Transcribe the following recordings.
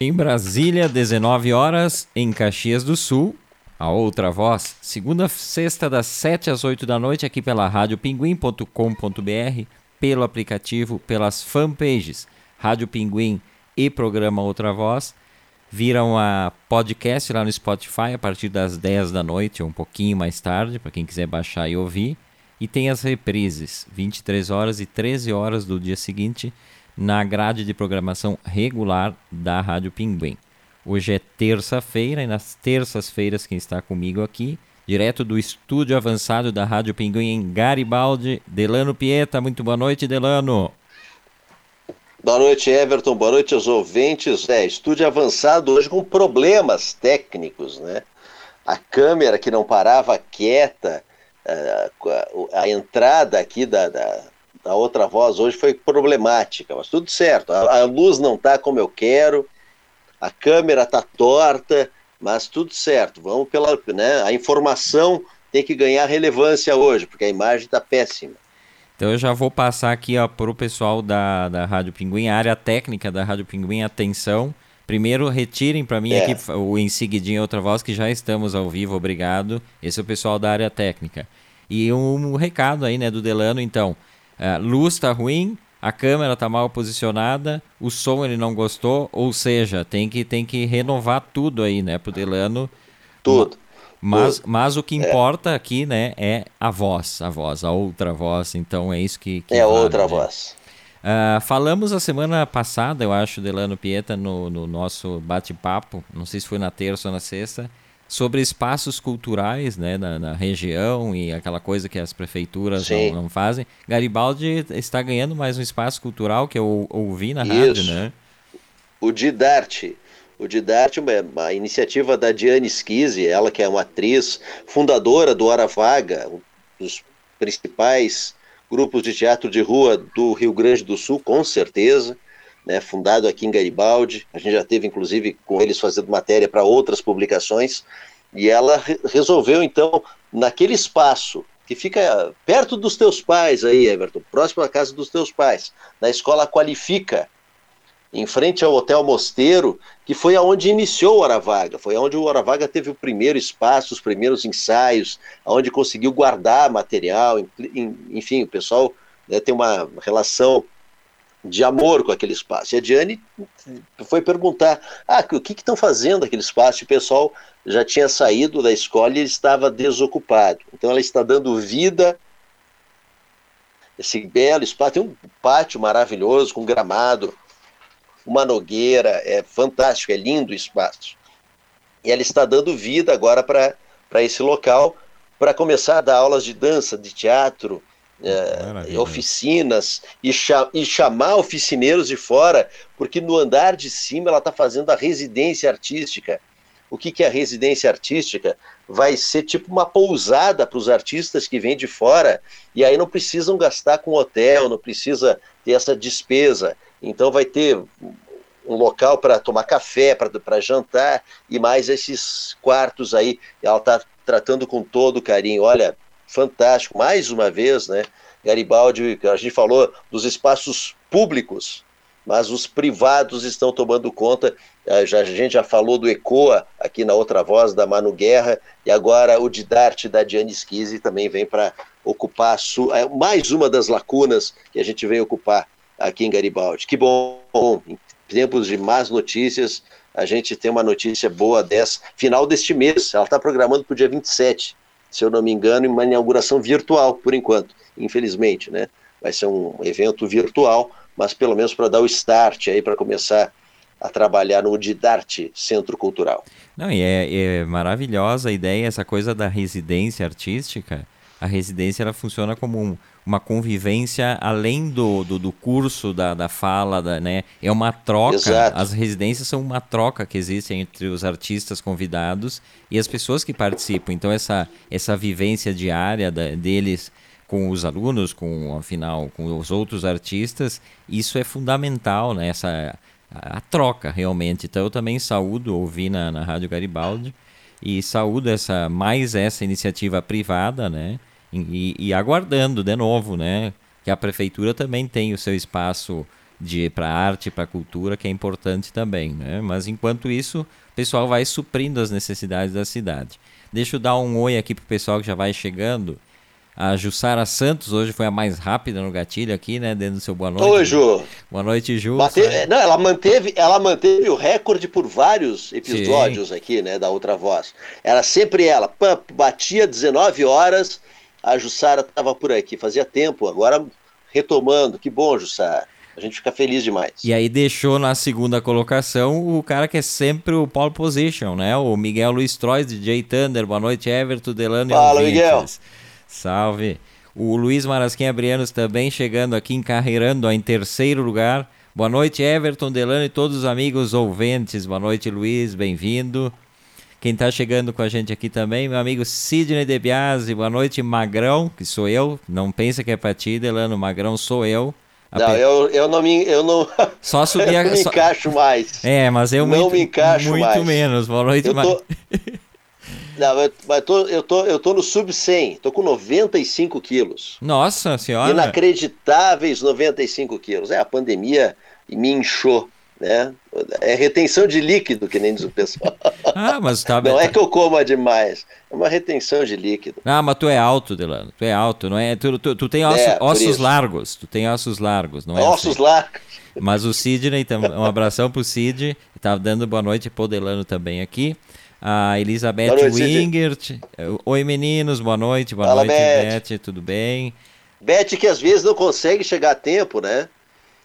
Em Brasília, 19 horas, em Caxias do Sul, a outra voz, segunda sexta das 7 às 8 da noite aqui pela radiopinguim.com.br, pelo aplicativo, pelas fanpages Rádio Pinguim e programa Outra Voz. Viram a podcast lá no Spotify a partir das 10 da noite, ou um pouquinho mais tarde, para quem quiser baixar e ouvir. E tem as reprises, 23 horas e 13 horas do dia seguinte, na grade de programação regular da Rádio Pinguim. Hoje é terça-feira e nas terças-feiras quem está comigo aqui, direto do estúdio avançado da Rádio Pinguim em Garibaldi, Delano Pieta. Muito boa noite, Delano. Boa noite, Everton. Boa noite aos ouvintes. É, estúdio avançado hoje com problemas técnicos, né? A câmera que não parava quieta, a, a, a entrada aqui da, da a outra voz hoje foi problemática, mas tudo certo. A, a luz não está como eu quero, a câmera está torta, mas tudo certo. Vamos pela. Né, a informação tem que ganhar relevância hoje, porque a imagem está péssima. Então eu já vou passar aqui para o pessoal da, da Rádio Pinguim, a área técnica da Rádio Pinguim, atenção. Primeiro, retirem para mim é. aqui o em seguidinho outra voz, que já estamos ao vivo, obrigado. Esse é o pessoal da área técnica. E um, um recado aí, né, do Delano, então. É, luz tá ruim, a câmera tá mal posicionada, o som ele não gostou, ou seja, tem que, tem que renovar tudo aí, né, pro Delano. Tudo. Mas, mas o que é. importa é. aqui, né, é a voz, a voz, a outra voz. Então é isso que. que é vale, outra né? voz. Uh, falamos a semana passada, eu acho, Delano Pieta, no, no nosso bate-papo, não sei se foi na terça ou na sexta, sobre espaços culturais né, na, na, região e aquela coisa que as prefeituras não, não, fazem. Garibaldi está ganhando mais um espaço cultural que eu ouvi na Isso. rádio, né? O Didarte. O Didarte, uma iniciativa da Diane Schizzi, ela que é uma atriz fundadora do Hora Vaga, um dos principais grupos de teatro de rua do Rio Grande do Sul, com certeza né, fundado aqui em Garibaldi. A gente já teve, inclusive, com eles fazendo matéria para outras publicações. E ela re resolveu, então, naquele espaço que fica perto dos teus pais aí, Everton, próximo à casa dos teus pais, na escola Qualifica, em frente ao Hotel Mosteiro, que foi aonde iniciou o Hora Vaga, foi aonde o Hora Vaga teve o primeiro espaço, os primeiros ensaios, aonde conseguiu guardar material, enfim, o pessoal né, tem uma relação de amor com aquele espaço. E a Diane foi perguntar: ah, o que estão fazendo aquele espaço? E o pessoal já tinha saído da escola e estava desocupado. Então ela está dando vida esse belo espaço. Tem um pátio maravilhoso com gramado, uma nogueira, é fantástico, é lindo o espaço. E ela está dando vida agora para esse local para começar a dar aulas de dança, de teatro, é, oficinas e, cha e, chamar oficineiros de fora, porque no andar de cima ela está fazendo a residência artística. O que, que é a residência artística? Vai ser tipo uma pousada para os artistas que vêm de fora, e aí não precisam gastar com hotel, não precisa ter essa despesa. Então vai ter um local para tomar café, para jantar, e mais esses quartos aí. Ela está tratando com todo carinho. Olha, fantástico, mais uma vez, né? Garibaldi, a gente falou dos espaços públicos, mas os privados estão tomando conta. Eh, a gente já falou do ECOA aqui na outra voz da Manu Guerra, e agora o Didarte da Diane Schizzi também vem para ocupar é, mais uma das lacunas que a gente vem ocupar aqui em Garibaldi. Que bom, em tempos de más notícias, a gente tem uma notícia boa dessa. Final deste mês, ela está programando para o dia 27 se eu não me engano, uma inauguração virtual, por enquanto, infelizmente, né? Vai ser um evento virtual, mas pelo menos para dar o start aí, para começar a trabalhar no Didarte Centro Cultural. Não, e é, é maravilhosa a ideia, essa coisa da residência artística. A residência ela funciona como um, uma convivência além do, do, do curso, da, da fala, da, né? É uma troca. Exato. As residências são uma troca que existe entre os artistas convidados e as pessoas que participam. Então, essa, essa vivência diária da, deles com os alunos, com afinal, com os outros artistas, isso é fundamental, né? Essa, a, a troca, realmente. Então, eu também saúdo, ouvi na, na Rádio Garibaldi, e saúdo essa, mais essa iniciativa privada, né? E, e, aguardando de novo, né? Que a prefeitura também tem o seu espaço de para arte, para cultura, que é importante também, né? Mas enquanto isso, o pessoal vai suprindo as necessidades da cidade. Deixa eu dar um oi aqui pro pessoal que já vai chegando. A Jussara Santos hoje foi a mais rápida no gatilho aqui, né? Dentro do seu boa noite. Oi, Ju. Boa noite, Ju. Não, ela manteve, ela manteve o recorde por vários episódios Sim. aqui, né? Da outra voz. Era sempre ela. Batia 19 horas, a Jussara estava por aqui. Fazia tempo, agora retomando. Que bom, Jussara. A gente fica feliz demais. E aí deixou na segunda colocação o cara que é sempre o pole position, né? O Miguel Luiz Trois, DJ Thunder. Boa noite, Everton, Delano Fala, e Miguel. Salve. O Luiz Marasquim Abrianos também chegando aqui, encarreirando em terceiro lugar. Boa noite, Everton, Delano e todos os amigos ouvintes. Boa noite, Luiz, bem-vindo. Quem está chegando com a gente aqui também, meu amigo Sidney De Biasi. Boa noite, Magrão, que sou eu. Não pensa que é para ti, Delano. Magrão sou eu. Não, eu, eu não me eu não, só subir eu não me só... encaixo mais. É, mas eu não muito, me encaixo muito mais. menos. Boa noite, eu tô... Não, eu, mas tô, eu, tô, eu tô no sub 100, tô com 95 quilos. Nossa senhora! Inacreditáveis 95 quilos. É, a pandemia me inchou, né? É retenção de líquido, que nem diz o pessoal. Ah, mas tá Não é que eu coma demais, é uma retenção de líquido. Ah, mas tu é alto, Delano, tu é alto, não é? Tu, tu, tu tem osso, é, ossos largos, tu tem ossos largos, não é? Ossos assim. largos. Mas o Sidney, um abração pro Sid, tá dando boa noite pro Delano também aqui a Elizabeth noite, Wingert. Oi, meninos, boa noite, boa Fala, noite, Beth. Beth, tudo bem? Beth, que às vezes não consegue chegar a tempo, né?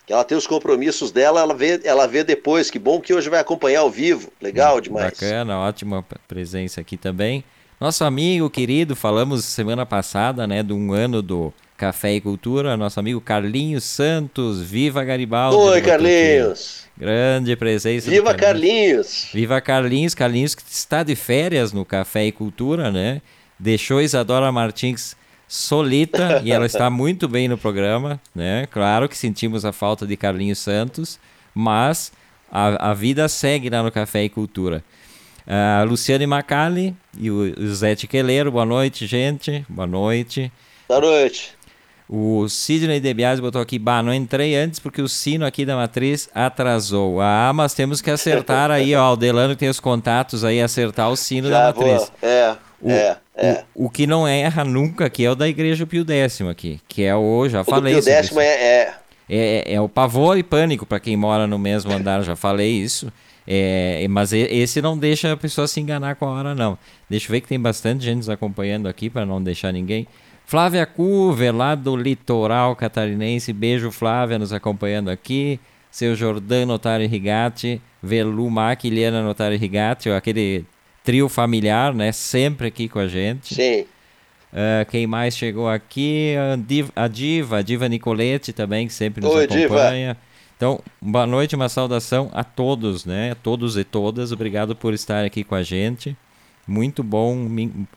Que ela tem os compromissos dela, ela vê, ela vê depois. Que bom que hoje vai acompanhar ao vivo. Legal demais. Bacana, ótima presença aqui também. Nosso amigo querido, falamos semana passada, né, de um ano do Café e Cultura, nosso amigo Carlinhos Santos. Viva Garibaldi! Oi, Carlinhos! Grande presença. Viva Carlinhos. Viva Carlinhos! Carlinhos que está de férias no Café e Cultura, né? Deixou Isadora Martins solita e ela está muito bem no programa, né? Claro que sentimos a falta de Carlinhos Santos, mas a, a vida segue lá no Café e Cultura. Uh, Luciane Macali e o, o Zé Tiqueleiro, boa noite, gente. Boa noite. Boa noite. O Sidney Debiase botou aqui, bah, não entrei antes porque o sino aqui da matriz atrasou. Ah, mas temos que acertar aí, ó, o Delano tem os contatos aí, acertar o sino Já da matriz. Vou. É, o, é, é. O, o, que não erra nunca aqui é o da Igreja Pio X aqui, que é o, já o falei Pio X é, é... É, é o pavor e pânico para quem mora no mesmo andar, já falei isso. É, mas esse não deixa a pessoa se enganar com a hora, não. Deixa eu ver que tem bastante gente nos acompanhando aqui para não deixar ninguém. Flávia Cuver, lá do litoral catarinense. Beijo, Flávia, nos acompanhando aqui. Seu Jordano Notari Rigatti, Velu Mac, Iliana Notari Rigatti, aquele trio familiar, né? Sempre aqui com a gente. Sim. Uh, quem mais chegou aqui? A Diva, a Diva, Nicolete também, que sempre nos Oi, acompanha. Diva. Então, boa noite, uma saudação a todos, né? A todos e todas. Obrigado por estar aqui com a gente. Muito bom.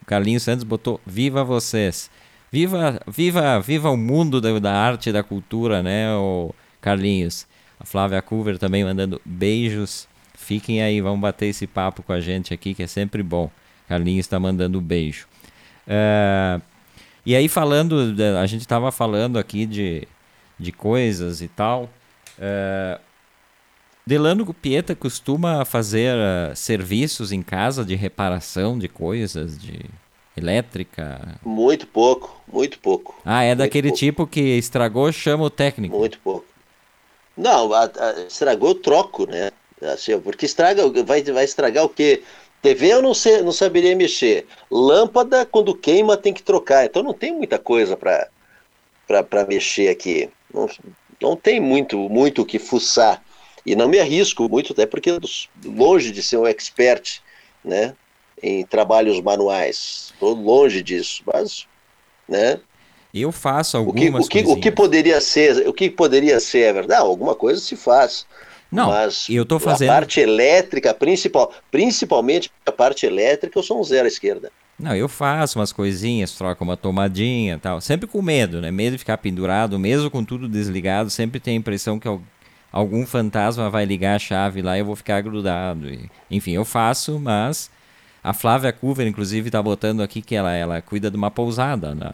Carlinhos Santos botou Viva vocês. Viva, viva, viva o mundo da, da arte e da cultura, né, o Carlinhos? A Flávia Culver também mandando beijos. Fiquem aí, vamos bater esse papo com a gente aqui, que é sempre bom. Carlinhos está mandando beijo. Uh, e aí, falando, a gente estava falando aqui de, de coisas e tal. Uh, Delano Pieta costuma fazer uh, serviços em casa de reparação de coisas, de elétrica? Muito pouco, muito pouco. Ah, é muito daquele pouco. tipo que estragou, chama o técnico. Muito pouco. Não, a, a, estragou, troco, né? Assim, porque estraga, vai, vai estragar o quê? TV eu não, sei, não saberia mexer. Lâmpada, quando queima, tem que trocar. Então não tem muita coisa para mexer aqui. Não, não tem muito muito o que fuçar. E não me arrisco muito, até porque longe de ser um expert, né? Em trabalhos manuais. Estou longe disso, mas, né? Eu faço o algumas que, o que, o que poderia ser, o que poderia ser, é verdade? alguma coisa se faz. Não, mas eu tô fazendo. A parte elétrica, principal, principalmente a parte elétrica, eu sou um zero à esquerda. Não, eu faço umas coisinhas, troco uma tomadinha tal. Sempre com medo, né? Medo de ficar pendurado, mesmo com tudo desligado, sempre tem a impressão que algum fantasma vai ligar a chave lá e eu vou ficar grudado. Enfim, eu faço, mas a Flávia Cuver, inclusive, está botando aqui que ela, ela cuida de uma pousada. Né?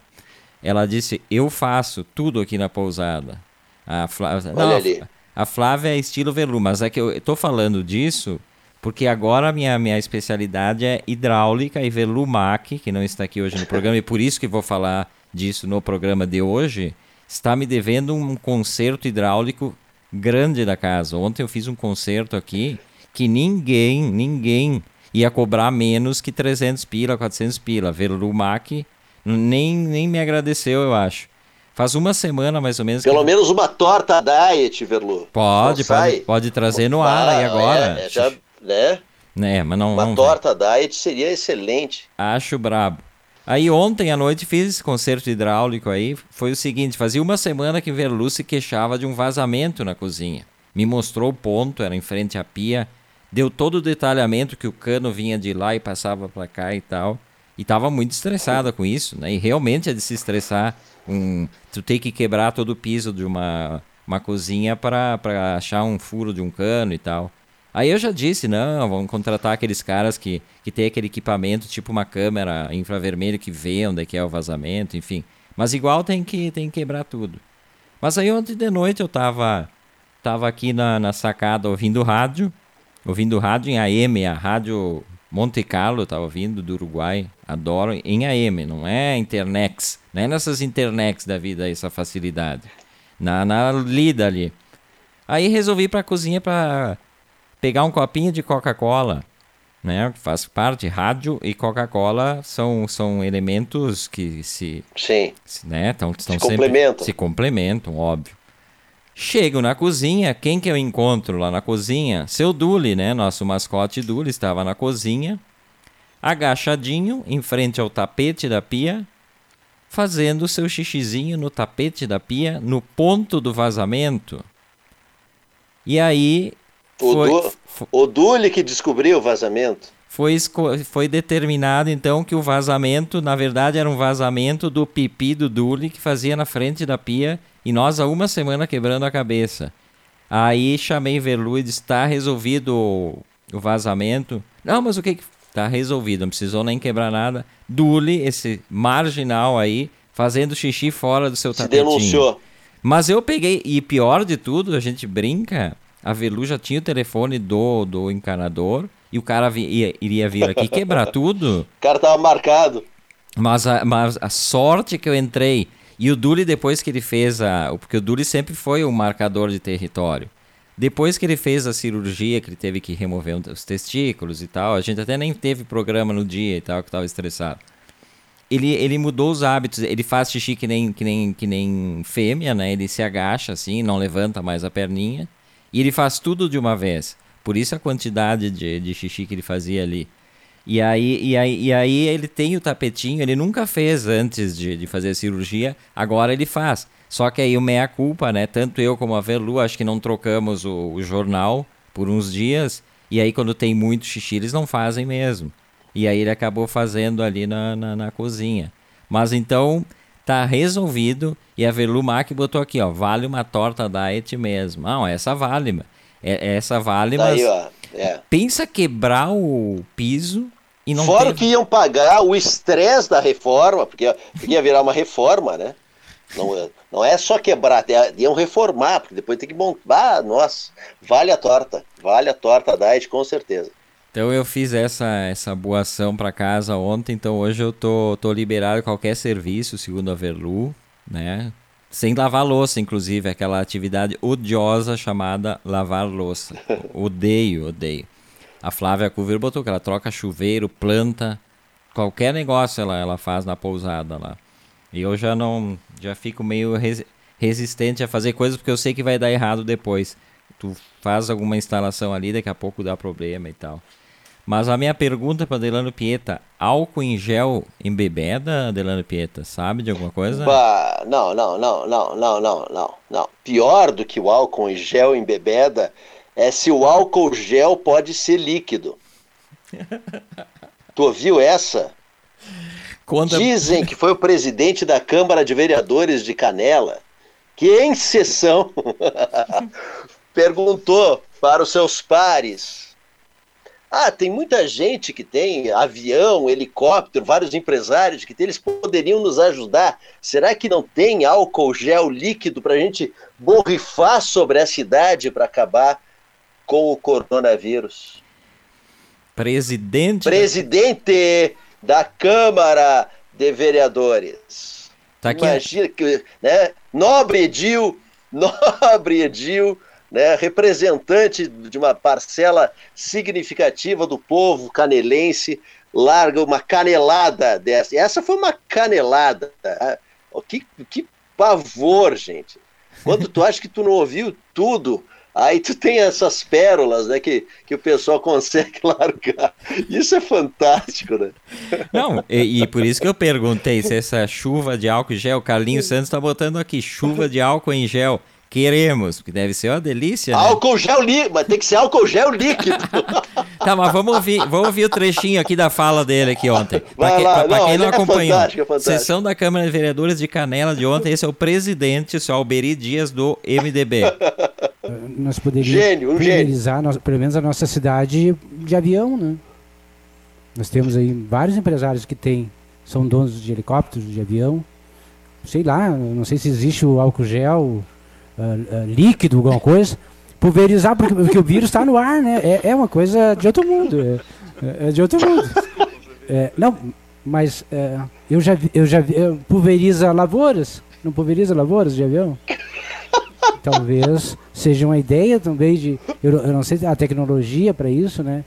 Ela disse: Eu faço tudo aqui na pousada. A Flávia, Olha não, ali. A Flávia é estilo Velu, mas é que eu tô falando disso porque agora a minha, minha especialidade é hidráulica e Velumac, que não está aqui hoje no programa, e por isso que vou falar disso no programa de hoje, está me devendo um conserto hidráulico grande da casa. Ontem eu fiz um conserto aqui que ninguém, ninguém ia cobrar menos que 300 pila, 400 pila. Velumac nem, nem me agradeceu, eu acho. Faz uma semana mais ou menos. Pelo que... menos uma torta diet, Verlu. Pode, pode, pode, trazer no ar aí agora. É, é, já, né? É, mas não, uma não torta diet seria excelente. Acho brabo. Aí ontem à noite fiz esse concerto hidráulico aí. Foi o seguinte, fazia uma semana que Verlu se queixava de um vazamento na cozinha. Me mostrou o ponto, era em frente à pia. Deu todo o detalhamento que o cano vinha de lá e passava para cá e tal. E estava muito estressada com isso, né? E realmente é de se estressar. Um, tu tem que quebrar todo o piso de uma, uma cozinha para achar um furo de um cano e tal. Aí eu já disse, não, vamos contratar aqueles caras que, que tem aquele equipamento, tipo uma câmera infravermelho que vê onde é que é o vazamento, enfim. Mas igual tem que, tem que quebrar tudo. Mas aí ontem de noite eu tava, tava aqui na, na sacada ouvindo rádio, ouvindo rádio em AM, a rádio Monte Carlo, tá ouvindo, do Uruguai. Adoro em AM, não é Internex. Não é nessas Internex da vida essa facilidade. Na, na lida ali. Aí resolvi ir pra cozinha para pegar um copinho de Coca-Cola. Né? Faz parte, rádio e Coca-Cola são, são elementos que se. Sim. Se, né, tão, se complementam. Se complementam, óbvio. Chego na cozinha, quem que eu encontro lá na cozinha? Seu Duli, né? Nosso mascote Duli estava na cozinha, agachadinho, em frente ao tapete da pia, fazendo seu xixizinho no tapete da pia, no ponto do vazamento. E aí. O, foi, du o Duli que descobriu o vazamento. Foi, foi determinado então que o vazamento, na verdade, era um vazamento do pipi do Duli que fazia na frente da pia e nós há uma semana quebrando a cabeça. Aí chamei Verlu e disse: está resolvido o, o vazamento. Não, mas o que está resolvido? Não precisou nem quebrar nada. Dule, esse marginal aí, fazendo xixi fora do seu Se tapetinho. denunciou. Mas eu peguei, e pior de tudo, a gente brinca, a Velu já tinha o telefone do, do encanador e o cara ia, iria vir aqui quebrar tudo. O cara tava marcado. Mas a, mas a sorte que eu entrei e o Duli, depois que ele fez a. Porque o Duli sempre foi um marcador de território. Depois que ele fez a cirurgia, que ele teve que remover os testículos e tal, a gente até nem teve programa no dia e tal, que estava estressado. Ele, ele mudou os hábitos, ele faz xixi que nem, que, nem, que nem fêmea, né? Ele se agacha assim, não levanta mais a perninha. E ele faz tudo de uma vez. Por isso a quantidade de, de xixi que ele fazia ali. E aí, e, aí, e aí ele tem o tapetinho, ele nunca fez antes de, de fazer a cirurgia, agora ele faz. Só que aí o meia-culpa, né? Tanto eu como a Velu, acho que não trocamos o, o, jornal por uns dias. E aí, quando tem muito xixi, eles não fazem mesmo. E aí ele acabou fazendo ali na, na, na cozinha. Mas então, tá resolvido. E a Velu Mac botou aqui, ó. Vale uma torta diet mesmo. Não, essa vale. É, essa vale, tá mas. Aí, ó. É. Pensa quebrar o piso e não Fora que iam pagar o estresse da reforma, porque, porque ia virar uma reforma, né? Não, não é só quebrar, iam reformar, porque depois tem que montar. Ah, nossa, vale a torta, vale a torta Diet com certeza. Então eu fiz essa, essa boa ação para casa ontem, então hoje eu tô, tô liberado qualquer serviço, segundo a Verlu, né? Sem lavar louça, inclusive, aquela atividade odiosa chamada lavar louça. odeio, odeio. A Flávia Coveiro botou que ela troca chuveiro, planta, qualquer negócio ela, ela faz na pousada lá. E eu já não, já fico meio res, resistente a fazer coisas porque eu sei que vai dar errado depois. Tu faz alguma instalação ali, daqui a pouco dá problema e tal. Mas a minha pergunta para Delano Pieta, álcool em gel embebeda, Delano Pieta, sabe de alguma coisa? Bah, não, não, não, não, não, não, não, não. Pior do que o álcool em gel embebeda é se o álcool gel pode ser líquido. tu ouviu essa? Conta... Dizem que foi o presidente da Câmara de Vereadores de Canela que, em sessão, perguntou para os seus pares: Ah, tem muita gente que tem avião, helicóptero, vários empresários que tem, eles poderiam nos ajudar. Será que não tem álcool gel líquido para a gente borrifar sobre a cidade para acabar com o coronavírus? Presidente. Presidente da Câmara de Vereadores. Tá aqui. Imagina que, né? Nobre Edil, nobre Edil, né? Representante de uma parcela significativa do povo canelense, larga uma canelada dessa. Essa foi uma canelada. Tá? Que, que pavor, gente. Quando tu acha que tu não ouviu tudo, Aí tu tem essas pérolas, né, que, que o pessoal consegue largar. Isso é fantástico, né? Não, e, e por isso que eu perguntei se essa chuva de álcool em gel, Carlinhos Santos está botando aqui, chuva de álcool em gel. Queremos, porque deve ser uma delícia. Né? Álcool gel líquido, mas tem que ser álcool gel líquido. tá, mas vamos ouvir, vamos ouvir o trechinho aqui da fala dele aqui ontem. Para que, não, quem não é acompanhou, fantástico, é fantástico. sessão da Câmara de Vereadores de Canela de ontem, esse é o presidente, o senhor Alberi Dias do MDB. nós poderíamos gênio, um nós, pelo menos a nossa cidade de avião, né? Nós temos aí vários empresários que têm, são donos de helicópteros, de avião. Sei lá, não sei se existe o álcool gel uh, uh, líquido, alguma coisa. Pulverizar, porque, porque o vírus está no ar, né? É, é, uma coisa de outro mundo. É, é, é de outro mundo. É, não, mas é, eu já vi, eu já vi, pulveriza lavouras? Não pulveriza lavouras de avião? talvez seja uma ideia também de, eu, eu não sei a tecnologia para isso, né?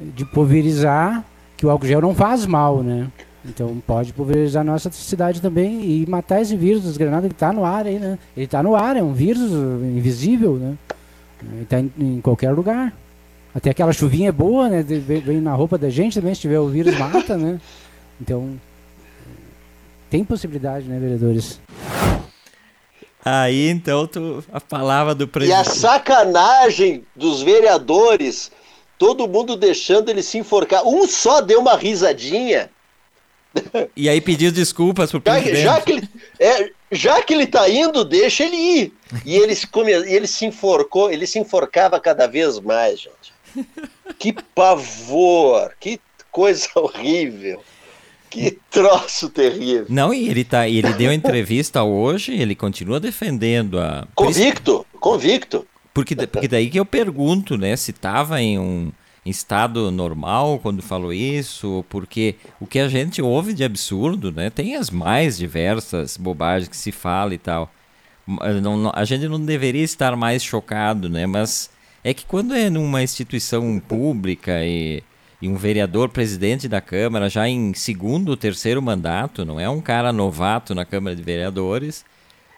De pulverizar, que o álcool gel não faz mal, né? Então pode pulverizar a nossa cidade também e matar esse vírus das granadas que está no ar aí, né? Ele está no ar, é um vírus invisível, né? Ele está em, em, qualquer lugar. Até aquela chuvinha é boa, né? Vem, vem na roupa da gente também, se tiver o vírus mata, né? Então tem possibilidade, né, vereadores? Aí então tu, a palavra do presidente. E a sacanagem dos vereadores, todo mundo deixando ele se enforcar. Um só deu uma risadinha. E aí pediu desculpas pro presidente. Já, já, que, ele, é, já que ele tá indo, deixa ele ir. E ele, se, come, ele se enforcou, ele se enforcava cada vez mais, gente. Que pavor, que coisa horrível. Que troço terrível. Não, e ele, tá, ele deu entrevista hoje, ele continua defendendo a. Convicto, convicto. Porque, porque daí que eu pergunto, né, se estava em um estado normal quando falou isso, porque o que a gente ouve de absurdo, né, tem as mais diversas bobagens que se fala e tal. Não, não, a gente não deveria estar mais chocado, né, mas é que quando é numa instituição pública e e um vereador presidente da Câmara já em segundo ou terceiro mandato, não é um cara novato na Câmara de Vereadores.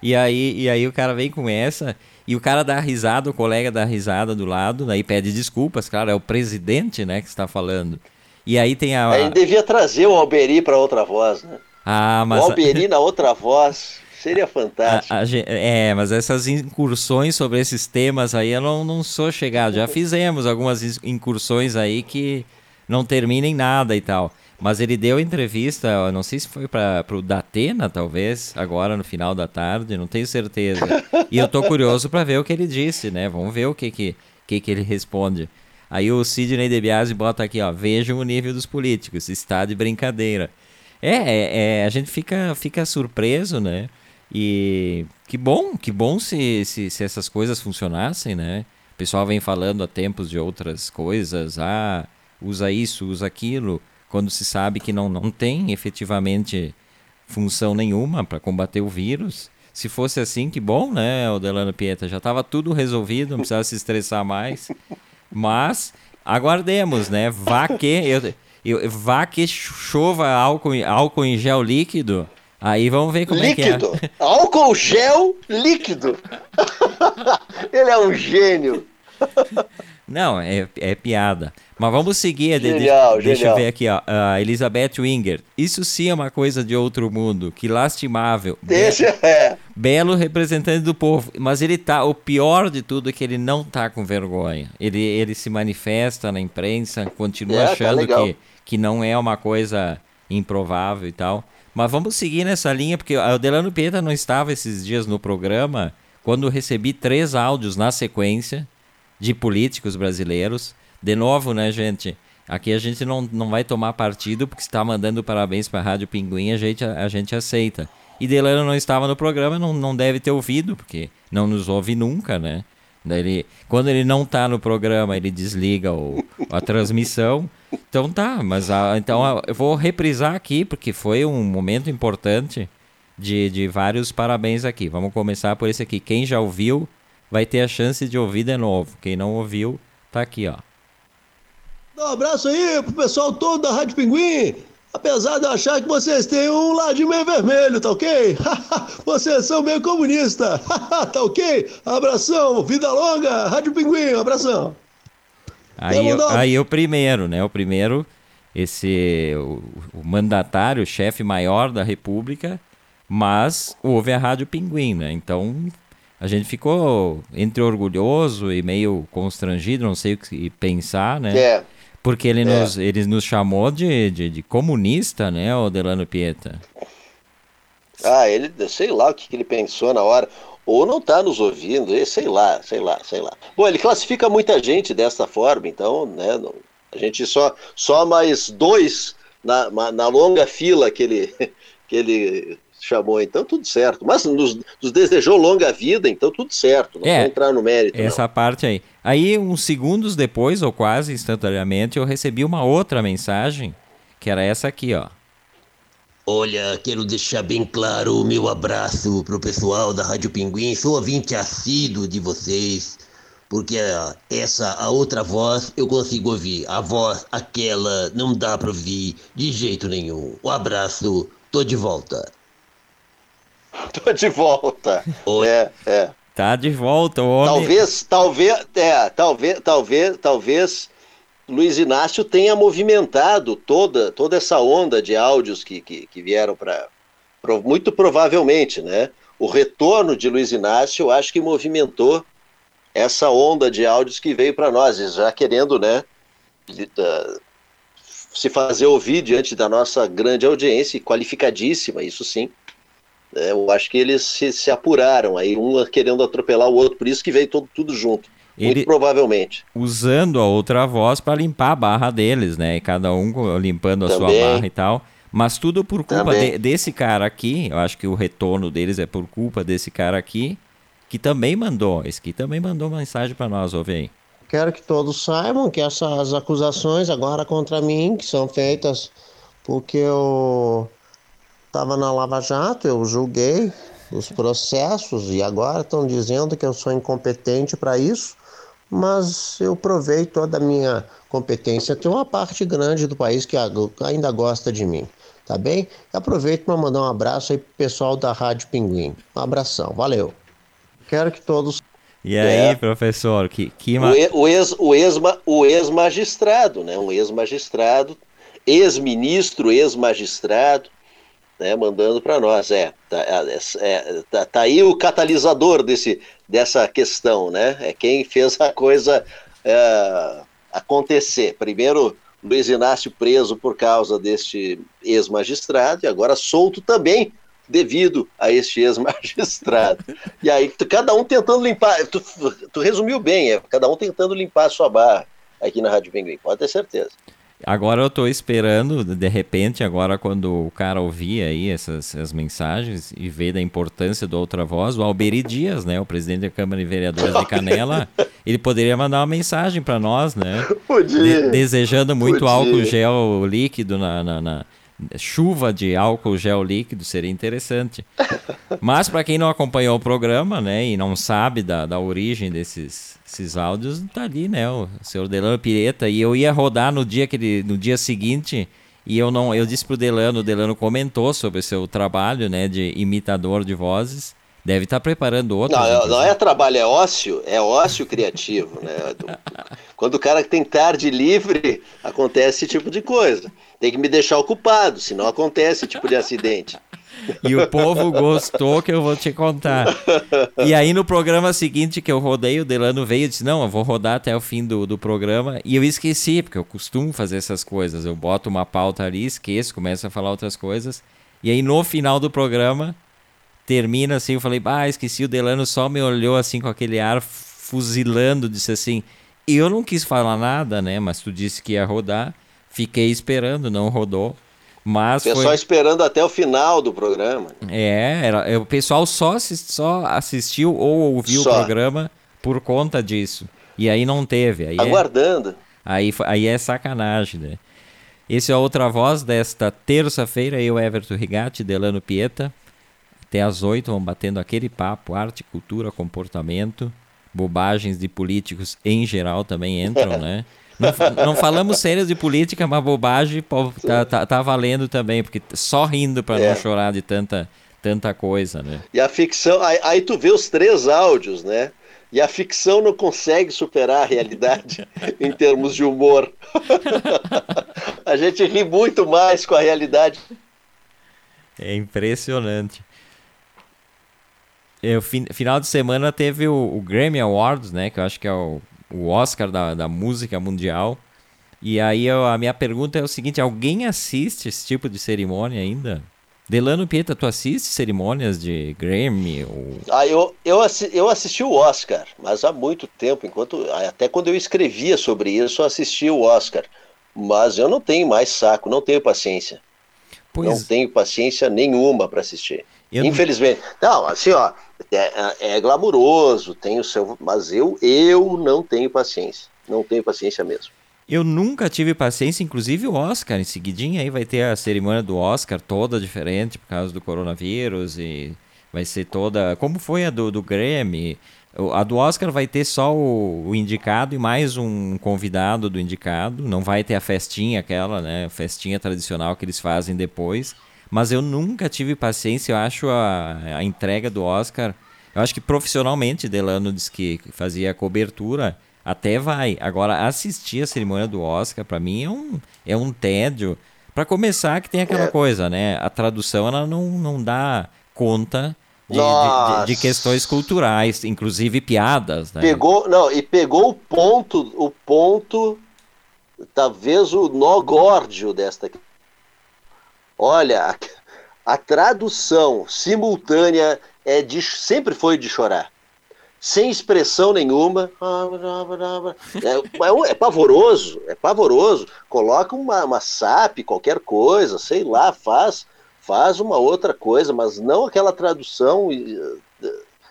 E aí, e aí o cara vem com essa, e o cara dá risada, o colega dá risada do lado, daí pede desculpas, claro, é o presidente, né, que está falando. E aí tem a. Ele devia trazer o Alberi para outra voz, né? Ah, mas. O Alberi na outra voz. Seria fantástico. A, a, é, mas essas incursões sobre esses temas aí eu não, não sou chegado. Já fizemos algumas incursões aí que não termina em nada e tal. Mas ele deu entrevista, não sei se foi para o Datena, talvez, agora no final da tarde, não tenho certeza. E eu tô curioso para ver o que ele disse, né? Vamos ver o que que, que, que ele responde. Aí o Sidney DeBiase bota aqui, ó, vejam o nível dos políticos, está de brincadeira. É, é, é, a gente fica, fica surpreso, né? E que bom, que bom se, se, se essas coisas funcionassem, né? O pessoal vem falando há tempos de outras coisas, ah usa isso, usa aquilo, quando se sabe que não, não tem efetivamente função nenhuma para combater o vírus. Se fosse assim, que bom, né, o Delano Pieta? Já estava tudo resolvido, não precisava se estressar mais. Mas aguardemos, né? Vá que, eu, eu, vá que chova álcool, álcool em gel líquido. Aí vamos ver como líquido. é que é. Álcool gel líquido. Ele é um gênio. Não, é, é piada. Mas vamos seguir. Genial, de, deixa genial. eu ver aqui, ó. Uh, Elizabeth Winger. Isso sim é uma coisa de outro mundo. Que lastimável. Deixa, be é. Belo representante do povo. Mas ele tá. O pior de tudo é que ele não tá com vergonha. Ele, ele se manifesta na imprensa, continua é, tá achando tá que, que não é uma coisa improvável e tal. Mas vamos seguir nessa linha, porque o Delano Pieta não estava esses dias no programa quando recebi três áudios na sequência de políticos brasileiros De novo, né, gente? Aqui a gente não, não vai tomar partido, porque está mandando parabéns para a Rádio Pinguim, a gente, a, a gente aceita. E Delano não estava no programa, não, não deve ter ouvido, porque não nos ouve nunca, né? Ele, quando ele não está no programa, ele desliga o, a transmissão. Então tá, mas a, então a, eu vou reprisar aqui, porque foi um momento importante de, de vários parabéns aqui. Vamos começar por esse aqui. Quem já ouviu vai ter a chance de ouvir de novo. Quem não ouviu, tá aqui, ó. Um abraço aí pro pessoal todo da Rádio Pinguim. Apesar de eu achar que vocês têm um ladinho meio vermelho, tá ok? vocês são meio comunistas, tá ok? Abração, vida longa, Rádio Pinguim, abração. Aí, eu, aí o primeiro, né? O primeiro, esse o, o mandatário, o chefe maior da República, mas houve a Rádio Pinguim, né? Então a gente ficou entre orgulhoso e meio constrangido, não sei o que pensar, né? É. Porque ele, é. nos, ele nos chamou de, de, de, comunista, né, o Delano Pieta? Ah, ele, sei lá o que, que ele pensou na hora. Ou não está nos ouvindo, sei lá, sei lá, sei lá. Bom, ele classifica muita gente dessa forma, então, né, a gente só, só mais dois na, na longa fila que ele, que ele chamou, então tudo certo. Mas nos, nos desejou longa vida, então tudo certo. Não é, vou entrar no mérito. Essa não. parte aí. Aí, uns segundos depois, ou quase instantaneamente, eu recebi uma outra mensagem, que era essa aqui, ó. Olha, quero deixar bem claro o meu abraço pro pessoal da Rádio Pinguim. Sou ouvinte assíduo de vocês, porque essa, a outra voz, eu consigo ouvir. A voz, aquela, não dá pra ouvir de jeito nenhum. Um abraço, tô de volta. Tô de volta. É, é. Tá de volta, homem. Talvez, talvez, é, talvez, talvez, talvez Luiz Inácio tenha movimentado toda, toda essa onda de áudios que, que, que vieram para. Muito provavelmente, né? O retorno de Luiz Inácio, acho que movimentou essa onda de áudios que veio para nós, já querendo, né? Se fazer ouvir diante da nossa grande audiência, qualificadíssima, isso sim. É, eu acho que eles se, se, apuraram aí, um querendo atropelar o outro, por isso que veio todo, tudo junto. Ele, muito provavelmente. Usando a outra voz para limpar a barra deles, né? E cada um limpando a Também. sua barra e tal. Mas tudo por culpa de, desse cara aqui. Eu acho que o retorno deles é por culpa desse cara aqui, que também mandou. Esse aqui também mandou mensagem para nós, ouve aí. Quero que todos saibam que essas acusações agora contra mim, que são feitas porque eu estava na Lava Jato, eu julguei os processos e agora estão dizendo que eu sou incompetente para isso, mas eu provei toda a minha competência. Tem uma parte grande do país que ainda gosta de mim, tá bem? Aproveito para mandar um abraço aí pro pessoal da Rádio Pinguim. Um abração, valeu. Quero que todos e aí, é. professor, que, que... O, ex, o, ex, o ex-magistrado, né? Um ex-magistrado, ex-ministro, ex-magistrado, né, mandando para nós. É, tá, é, é, tá, tá, aí o catalisador desse, dessa questão, né? É quem fez a coisa é, acontecer. Primeiro, Luiz Inácio preso por causa deste ex-magistrado e agora solto também devido a este ex-magistrado. E aí, cada um tentando limpar. Tu, tu resumiu bem, é cada um tentando limpar a sua barra aqui na Rádio Pinguim, pode ter certeza. Agora eu tô esperando, de repente, agora quando o cara ouvir aí essas, essas mensagens e ver da importância do outra voz, o Alberi Dias, né, o presidente da Câmara de Vereadores de Canela, ele poderia mandar uma mensagem para nós, né? Podia. De, desejando muito Podia. álcool gel líquido na, na, na chuva de álcool gel líquido seria interessante. Mas para quem não acompanhou o programa, né, e não sabe da, da origem desses, esses áudios, tá ali, né, o senhor Delano Pireta, e eu ia rodar no dia que ele, no dia seguinte, e eu não, eu disse pro Delano, o Delano comentou sobre o seu trabalho, né, de imitador de vozes. Deve estar tá preparando outro. Não, é, não é trabalho, é ócio, é ócio criativo, né? Quando o cara tem tarde livre, acontece esse tipo de coisa. Tem que me deixar ocupado, senão acontece esse tipo de acidente. E o povo gostou que eu vou te contar. E aí no programa seguinte que eu rodei, o Delano veio e disse: Não, eu vou rodar até o fim do, do programa. E eu esqueci, porque eu costumo fazer essas coisas. Eu boto uma pauta ali, esqueço, começo a falar outras coisas. E aí no final do programa, termina assim, eu falei: Ah, esqueci, o Delano só me olhou assim com aquele ar fuzilando, disse assim: Eu não quis falar nada, né? Mas tu disse que ia rodar. Fiquei esperando, não rodou. Mas o pessoal foi... esperando até o final do programa. É, era, o pessoal só, assist, só assistiu ou ouviu só. o programa por conta disso. E aí não teve. Aí é Aguardando. É, aí, aí é sacanagem, né? Esse é a outra voz desta terça-feira, eu, Everton Rigatti, Delano Pieta. Até às oito, vamos batendo aquele papo, arte, cultura, comportamento, bobagens de políticos em geral também entram, né? Não, não, falamos sérias de política, mas bobagem tá, tá, tá, valendo também, porque só rindo para é. não chorar de tanta, tanta coisa, né? E a ficção, aí, aí, tu vê os três áudios, né? E a ficção não consegue superar a realidade em termos de humor. a gente ri muito mais com a realidade. É impressionante. É, o final de semana teve o, o Grammy Awards, né? Que eu acho que é o o Oscar da, da música mundial. E aí eu, a minha pergunta é o seguinte: alguém assiste esse tipo de cerimônia ainda? Delano Pieta, tu assiste cerimônias de Grammy? Ou... Ah, eu, eu, assi eu assisti o Oscar, mas há muito tempo, enquanto até quando eu escrevia sobre isso, eu assisti o Oscar. Mas eu não tenho mais saco, não tenho paciência. Pois... Não tenho paciência nenhuma para assistir. Eu Infelizmente. Não... não, assim, ó, é, é, é glamuroso, tem o seu. Mas eu, eu não tenho paciência. Não tenho paciência mesmo. Eu nunca tive paciência, inclusive o Oscar, em seguidinha aí vai ter a cerimônia do Oscar toda diferente por causa do coronavírus e vai ser toda. Como foi a do, do Grammy? A do Oscar vai ter só o, o, indicado e mais um convidado do indicado. Não vai ter a festinha aquela, né? Festinha tradicional que eles fazem depois. Mas eu nunca tive paciência, eu acho a, a entrega do Oscar. Eu acho que profissionalmente, Delano disse que fazia a cobertura, até vai. Agora, assistir a cerimônia do Oscar, para mim, é um, é um tédio. Para começar, que tem aquela é. coisa, né? A tradução ela não, não dá conta de, de, de, questões culturais, inclusive piadas. Né? Pegou, não, e pegou o ponto, o ponto, talvez o nó górdio desta Olha, a, tradução simultânea é de, sempre foi de chorar. Sem expressão nenhuma. É, é, é pavoroso, é pavoroso. Coloca uma, uma SAP, qualquer coisa, sei lá, faz, faz uma outra coisa, mas não aquela tradução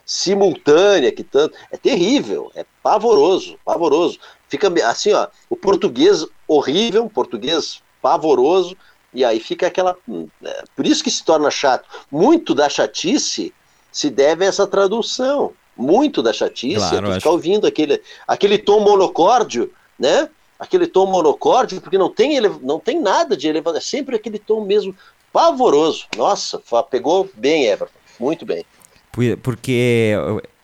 simultânea que tanto. É terrível, é pavoroso, pavoroso. Fica assim, ó, o português horrível, português pavoroso, e aí fica aquela. É, por isso que se torna chato. Muito da chatice se deve a essa tradução. Muito da chatice claro, é ficar acho... ouvindo aquele, aquele tom monocórdio, né? Aquele tom monocórdio, porque não tem, ele, não tem nada de elevado, é sempre aquele tom mesmo pavoroso. Nossa, pegou bem, Everton. Muito bem. Porque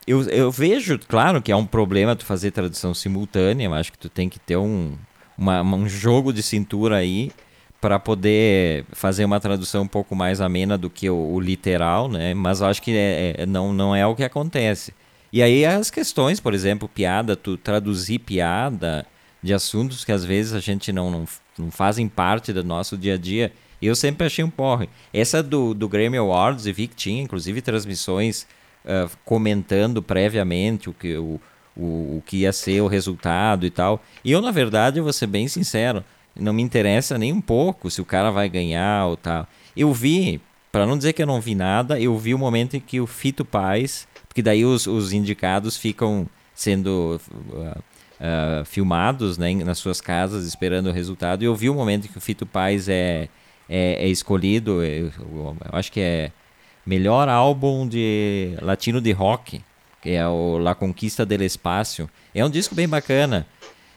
eu, eu vejo, claro, que é um problema tu fazer tradução simultânea, eu acho que tu tem que ter um, uma, um jogo de cintura aí para poder fazer uma tradução um pouco mais amena do que o, o literal, né? Mas acho que é, é, não, não é o que acontece. E aí as questões, por exemplo, piada, tu traduzir piada de assuntos que às vezes a gente não, não, não fazem parte do nosso dia a dia, eu sempre achei um porre. Essa do, do Grammy Awards, eu vi que tinha, inclusive, transmissões uh, comentando previamente o que, o, o, o que ia ser o resultado e tal. E eu, na verdade, vou ser bem sincero, não me interessa nem um pouco se o cara vai ganhar ou tal. Eu vi, para não dizer que eu não vi nada, eu vi o momento em que o Fito Paz, porque daí os, os indicados ficam sendo uh, uh, filmados né, nas suas casas esperando o resultado. E eu vi o momento em que o Fito Paz é, é, é escolhido, eu, eu, acho que é melhor álbum de latino de rock, que é o La Conquista del Espacio. É um disco bem bacana.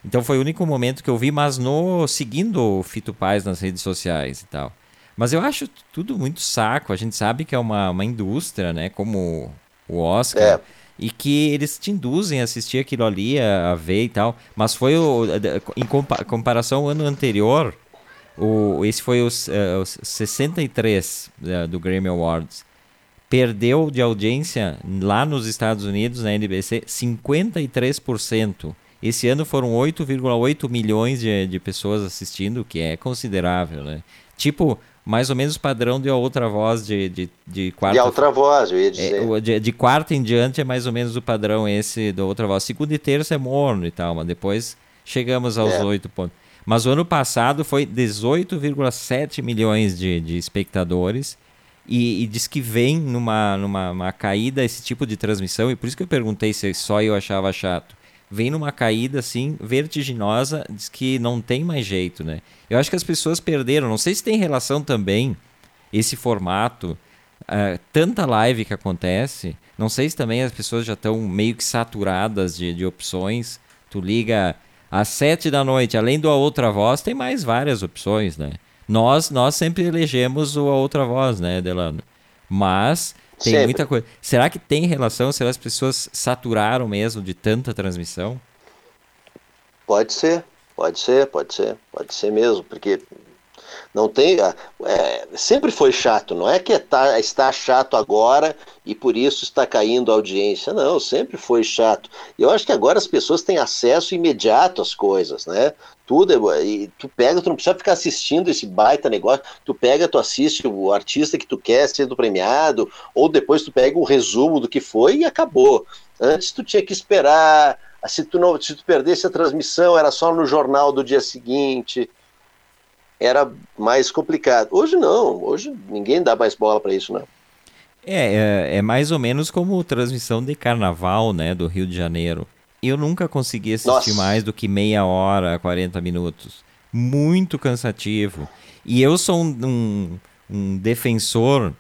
Então foi o único momento que eu vi, mas no seguindo o Fito Paz nas redes sociais e tal. Mas eu acho tudo muito saco. A gente sabe que é uma, uma indústria, né? Como o Oscar. É. E que eles te induzem a assistir aquilo ali, a, a ver e tal. Mas foi o. Em compa comparação ao ano anterior, o, esse foi os, uh, os 63 uh, do Grammy Awards. Perdeu de audiência lá nos Estados Unidos, na NBC, 53%. Esse ano foram 8,8 milhões de, de pessoas assistindo, o que é considerável, né? Tipo, mais ou menos o padrão de outra voz de, de, de quarta. De outra voz, eu ia dizer. É, de, de, quarta em diante é mais ou menos o padrão esse da outra voz. Segunda e terça é morno e tal, mas depois chegamos aos é. oito pontos. Mas o ano passado foi 18,7 milhões de, de espectadores. E, e, diz que vem numa, numa caída esse tipo de transmissão, e por isso que eu perguntei se só eu achava chato vem numa caída assim vertiginosa, diz que não tem mais jeito, né? Eu acho que as pessoas perderam, não sei se tem relação também esse formato, uh, tanta live que acontece, não sei se também as pessoas já estão meio que saturadas de, de opções. Tu liga às sete da noite, além do A Outra Voz, tem mais várias opções, né? Nós, nós sempre elegemos o A Outra Voz, né, Delano? Mas tem Sempre. muita coisa. Será que tem relação? Será que as pessoas saturaram mesmo de tanta transmissão? Pode ser, pode ser, pode ser, pode ser mesmo, porque não tem. É, sempre foi chato, não é que é tá, está chato agora e por isso está caindo a audiência. Não, sempre foi chato. E eu acho que agora as pessoas têm acesso imediato às coisas, né? Tudo é, e tu pega, tu não precisa ficar assistindo esse baita negócio. Tu pega, tu assiste o artista que tu quer sendo premiado, ou depois tu pega o resumo do que foi e acabou. Antes tu tinha que esperar. Se tu, não, se tu perdesse a transmissão, era só no jornal do dia seguinte era mais complicado. Hoje não, hoje ninguém dá mais bola para isso, não. É, é, é, mais ou menos como transmissão de carnaval, né, do Rio de Janeiro. Eu nunca consegui assistir Nossa. mais do que meia hora, 40 minutos. Muito cansativo. E eu sou um, um, um defensor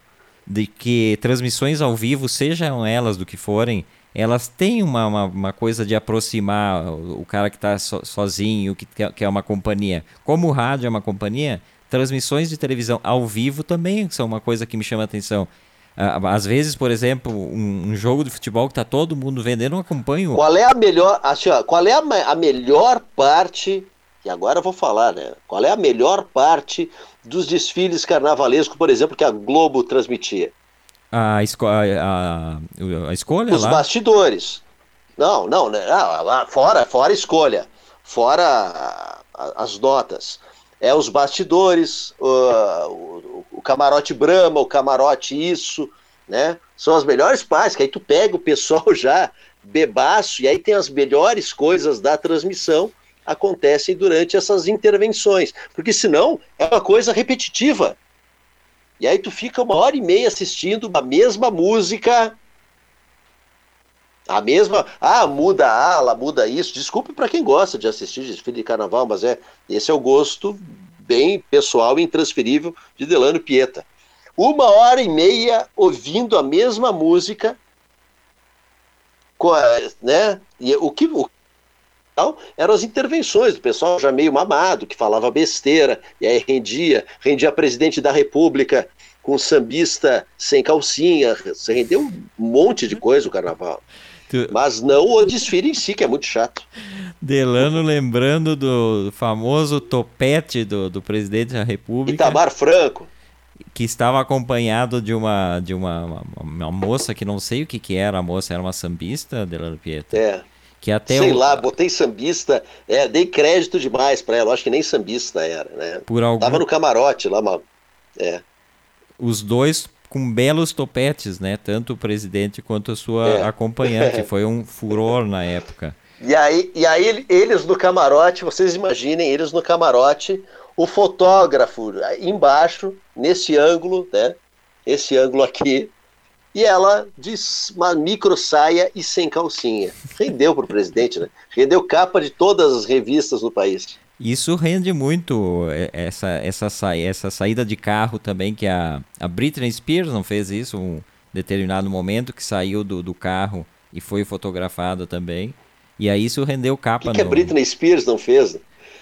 de que transmissões ao vivo, sejam elas do que forem, elas têm uma, uma, uma, coisa de aproximar o, o cara que está so, sozinho, que, que é uma companhia. Como o rádio é uma companhia, transmissões de televisão ao vivo também são uma coisa que me chama a atenção. Às vezes, por exemplo, um, um jogo de futebol que está todo mundo vendo, eu não acompanho. Qual é a melhor, assim, ó, qual é a, a melhor parte, e agora eu vou falar, né? Qual é a melhor parte dos desfiles carnavalescos, por exemplo, que a Globo transmitia? a, esco a, a, a escolha Os lá? bastidores. Não, não, né? Ah, fora, fora a escolha, fora as notas. É os bastidores, o, o, camarote Brahma, o camarote isso, né? São as melhores partes, que aí tu pega o pessoal já bebaço, e aí tem as melhores coisas da transmissão acontecem durante essas intervenções, porque senão é uma coisa repetitiva. E aí tu fica uma hora e meia assistindo a mesma música, a mesma, ah, muda a ala, muda isso. Desculpe para quem gosta de assistir desfile de carnaval, mas é esse é o gosto bem pessoal e intransferível de Delano Pieta. Uma hora e meia ouvindo a mesma música, né? E o que, o tal, eram as intervenções do pessoal já meio mamado, que falava besteira, e aí rendia, rendia presidente da República com sambista sem calcinha, rendeu um monte de coisa o carnaval. Tu... Mas não o desfile em si, que é muito chato. Delano lembrando do famoso topete do, do presidente da República. Itamar Franco. Que estava acompanhado de uma de uma, uma, uma moça que não sei o que, que era a moça, era uma sambista, Delano Pietro. É. Que até Sei o... lá, botei sambista, é, dei crédito demais para ela, acho que nem sambista era, né? Por algum... Tava no camarote lá, uma... é. Os dois com belos topetes, né? Tanto o presidente quanto a sua é. acompanhante, foi um furor na época. E aí, e aí eles no camarote, vocês imaginem, eles no camarote, o fotógrafo embaixo, nesse ângulo, né? Esse ângulo aqui, e ela de uma micro saia e sem calcinha. Rendeu para o presidente, né? Rendeu capa de todas as revistas no país. Isso rende muito é, essa, essa, sa essa saída de carro também, que a, a Britney Spears não fez isso um determinado momento, que saiu do, do carro e foi fotografada também. E aí isso rendeu capa. O que, que no... a Britney Spears não fez?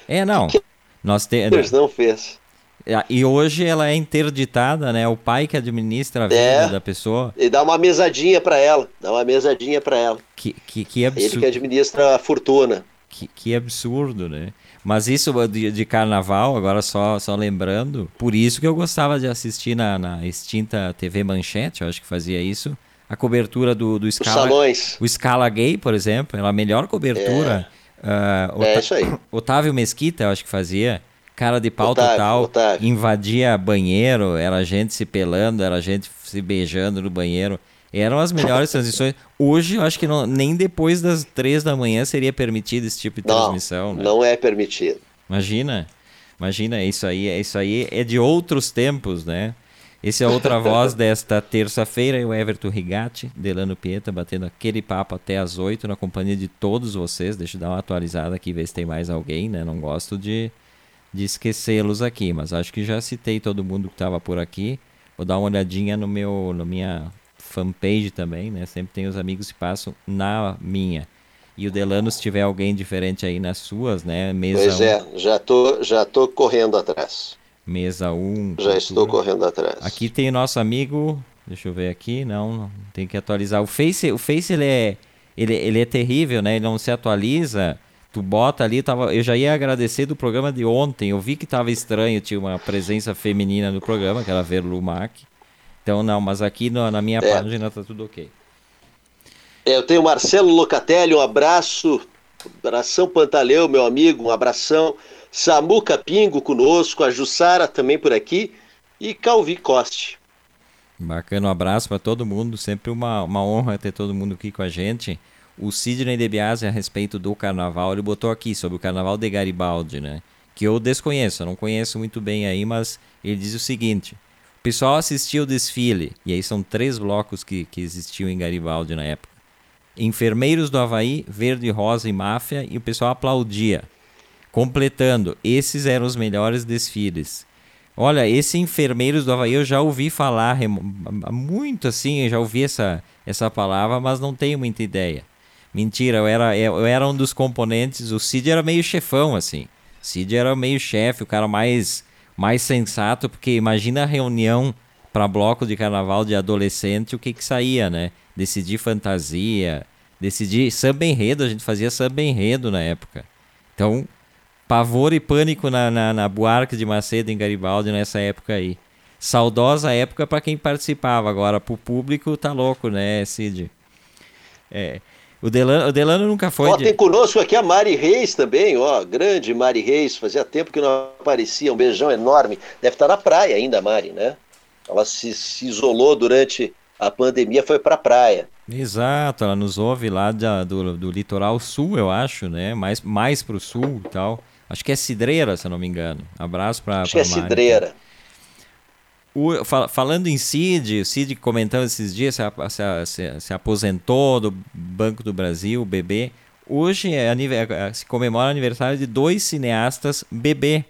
É, não. Que que Nós te... Spears não fez. É, e hoje ela é interditada, né? O pai que administra a vida é, da pessoa. E dá uma mesadinha para ela. Dá uma mesadinha para ela. Que, que, que absurdo. Ele que administra a fortuna. Que, que absurdo, né? Mas isso de, de, carnaval, agora só, só lembrando, por isso que eu gostava de assistir na, na extinta TV Manchete, eu acho que fazia isso, a cobertura do, do Scala. O Scala Gay, por exemplo, era a melhor cobertura. É, uh, é isso aí. Otávio Mesquita, eu acho que fazia cara de pau Otávio, total, Otávio. invadia banheiro, era gente se pelando, era gente se beijando no banheiro. Eram as melhores transições. Hoje, eu acho que não, nem depois das três da manhã seria permitido esse tipo de não, transmissão. Né? Não é permitido. Imagina, imagina isso aí. Isso aí é de outros tempos, né? Esse é outra voz desta terça-feira, o Everton Rigatti, Delano Pieta, batendo aquele papo até as oito na companhia de todos vocês. Deixa eu dar uma atualizada aqui, ver se tem mais alguém, né? Não gosto de, de esquecê-los aqui, mas acho que já citei todo mundo que estava por aqui. Vou dar uma olhadinha no meu, na minha fanpage também, né? Sempre tem os amigos que passam na minha. E o Delano, se tiver alguém diferente aí nas suas, né? Mesa pois um... é, já tô, já tô correndo atrás. Mesa 1. Um, já estou correndo atrás. Aqui tem o nosso amigo, deixa eu ver aqui, não, tem que atualizar. O Face, o Face ele é, ele, ele é terrível, né? Ele não se atualiza. Tu bota ali, tava, eu já ia agradecer do programa de ontem. Eu vi que tava estranho, tinha uma presença feminina no programa, que era Verlu Mac. Então, não, mas aqui no, na minha é. página tá tudo ok. É, eu tenho o Marcelo Locatelli, um abraço. Abração Pantaleu, meu amigo, um abração. Samuca Pingo conosco, a Jussara também por aqui e Calvi Coste. Bacana, um abraço para todo mundo, sempre uma, uma honra ter todo mundo aqui com a gente. O Sidney De Biasi, a respeito do carnaval, ele botou aqui sobre o carnaval de Garibaldi, né? Que eu desconheço, eu não conheço muito bem aí, mas ele diz o seguinte: pessoal assistia o desfile, e aí são três blocos que, que existiam em Garibaldi na época. Enfermeiros do Havaí, Verde, Rosa e Máfia, e o pessoal aplaudia. Completando, esses eram os melhores desfiles. Olha, esse Enfermeiros do Havaí eu já ouvi falar muito assim, eu já ouvi essa, essa palavra, mas não tenho muita ideia. Mentira, eu era, eu era um dos componentes, o Cid era meio chefão, assim. Cid era meio chefe, o cara mais mais sensato, porque imagina a reunião para bloco de carnaval de adolescente, o que que saía, né? Decidir fantasia, decidir samba enredo, a gente fazia samba enredo na época. Então, pavor e pânico na, na, na Buarque de Macedo em Garibaldi nessa época aí. Saudosa época para quem participava, agora para o público tá louco, né, Cid? É, o Delano, o Delano nunca foi. Ó, de... Tem conosco aqui a Mari Reis também, ó. Grande Mari Reis. Fazia tempo que não aparecia. Um beijão enorme. Deve estar na praia ainda, Mari, né? Ela se, se isolou durante a pandemia, foi pra praia. Exato, ela nos ouve lá da, do, do litoral sul, eu acho, né? Mais, mais pro sul e tal. Acho que é Cidreira, se eu não me engano. Abraço pra. Acho pra que é Mari, Cidreira. Tá? O, fal, falando em Cid, o Cid comentando esses dias, se, se, se, aposentou do Banco do Brasil, bebê. Hoje é, é, se comemora o aniversário de dois cineastas bebê.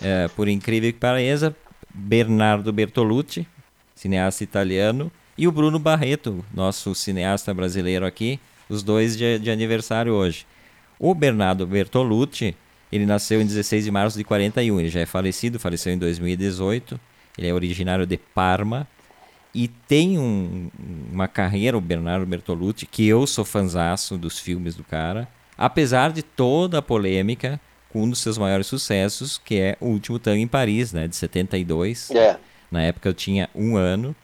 É, por incrível que pareça, Bernardo Bertolucci, cineasta italiano, e o Bruno Barreto, nosso cineasta brasileiro aqui, os dois de, de aniversário hoje. O Bernardo Bertolucci, ele nasceu em 16 de março de 41, ele já é falecido, faleceu em 2018 ele é originário de Parma e tem um, uma carreira, o Bernardo Bertolucci, que eu sou fanzaço dos filmes do cara, apesar de toda a polêmica com um dos seus maiores sucessos, que é O Último Tango em Paris, né, de 72. É. Na época eu tinha um ano,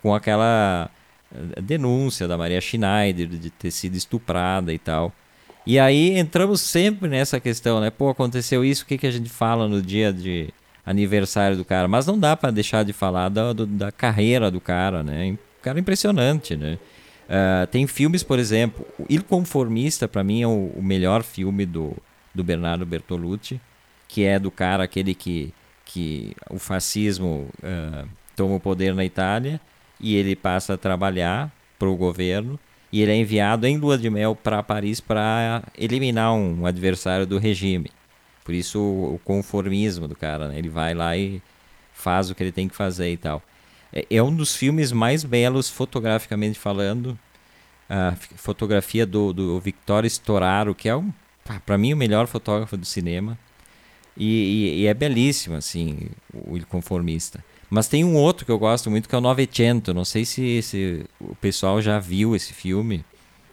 com aquela eh, denúncia da Maria Schneider de ter sido estuprada e tal. E aí entramos sempre nessa questão, né? Pô, aconteceu isso, o que, que a gente fala no dia de, aniversário do cara. Mas não dá para deixar de falar da, do, da carreira do cara, né? O cara é impressionante, né? Uh, tem filmes, por exemplo, o Il Conformista, para mim, é o, o, melhor filme do, do Bernardo Bertolucci, que é do cara aquele que, que o fascismo uh, toma o poder na Itália e ele passa a trabalhar para o governo e ele é enviado em lua de mel para Paris para eliminar um adversário do regime. Por isso o conformismo do cara, né? Ele vai lá e faz o que ele tem que fazer e tal. É, é um dos filmes mais belos fotograficamente falando. A fotografia do, do Victorio Storaro, que é um, para mim o melhor fotógrafo do cinema. E, e, e, é belíssimo, assim, o Conformista. Mas tem um outro que eu gosto muito que é o Novecento. Não sei se, se o pessoal já viu esse filme.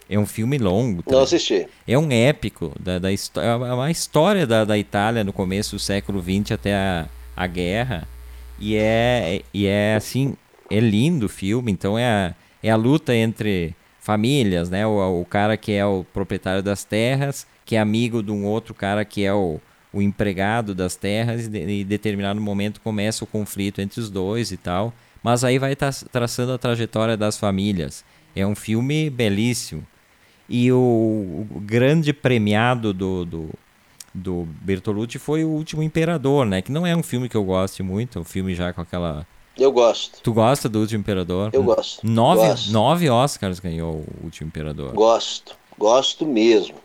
É um filme longo. Tá? Não assisti. É um épico da, da história. É uma história da, da Itália no começo do século XX até a, a guerra. E é, e é assim, é lindo o filme. Então é a, é a luta entre famílias, né? O, o cara que é o proprietário das terras, que é amigo de um outro cara que é o, o empregado das terras e, em determinado momento começa o conflito entre os dois e tal. Mas aí vai tra traçando a trajetória das famílias. É um filme belíssimo. E o, o grande premiado do, do, do, Bertolucci foi O Último Imperador, né? Que não é um filme que eu goste muito, é um filme já com aquela... Eu gosto. Tu gosta do Último Imperador? Eu gosto. Nove, gosto. nove Oscars ganhou O Último Imperador. Gosto. Gosto mesmo.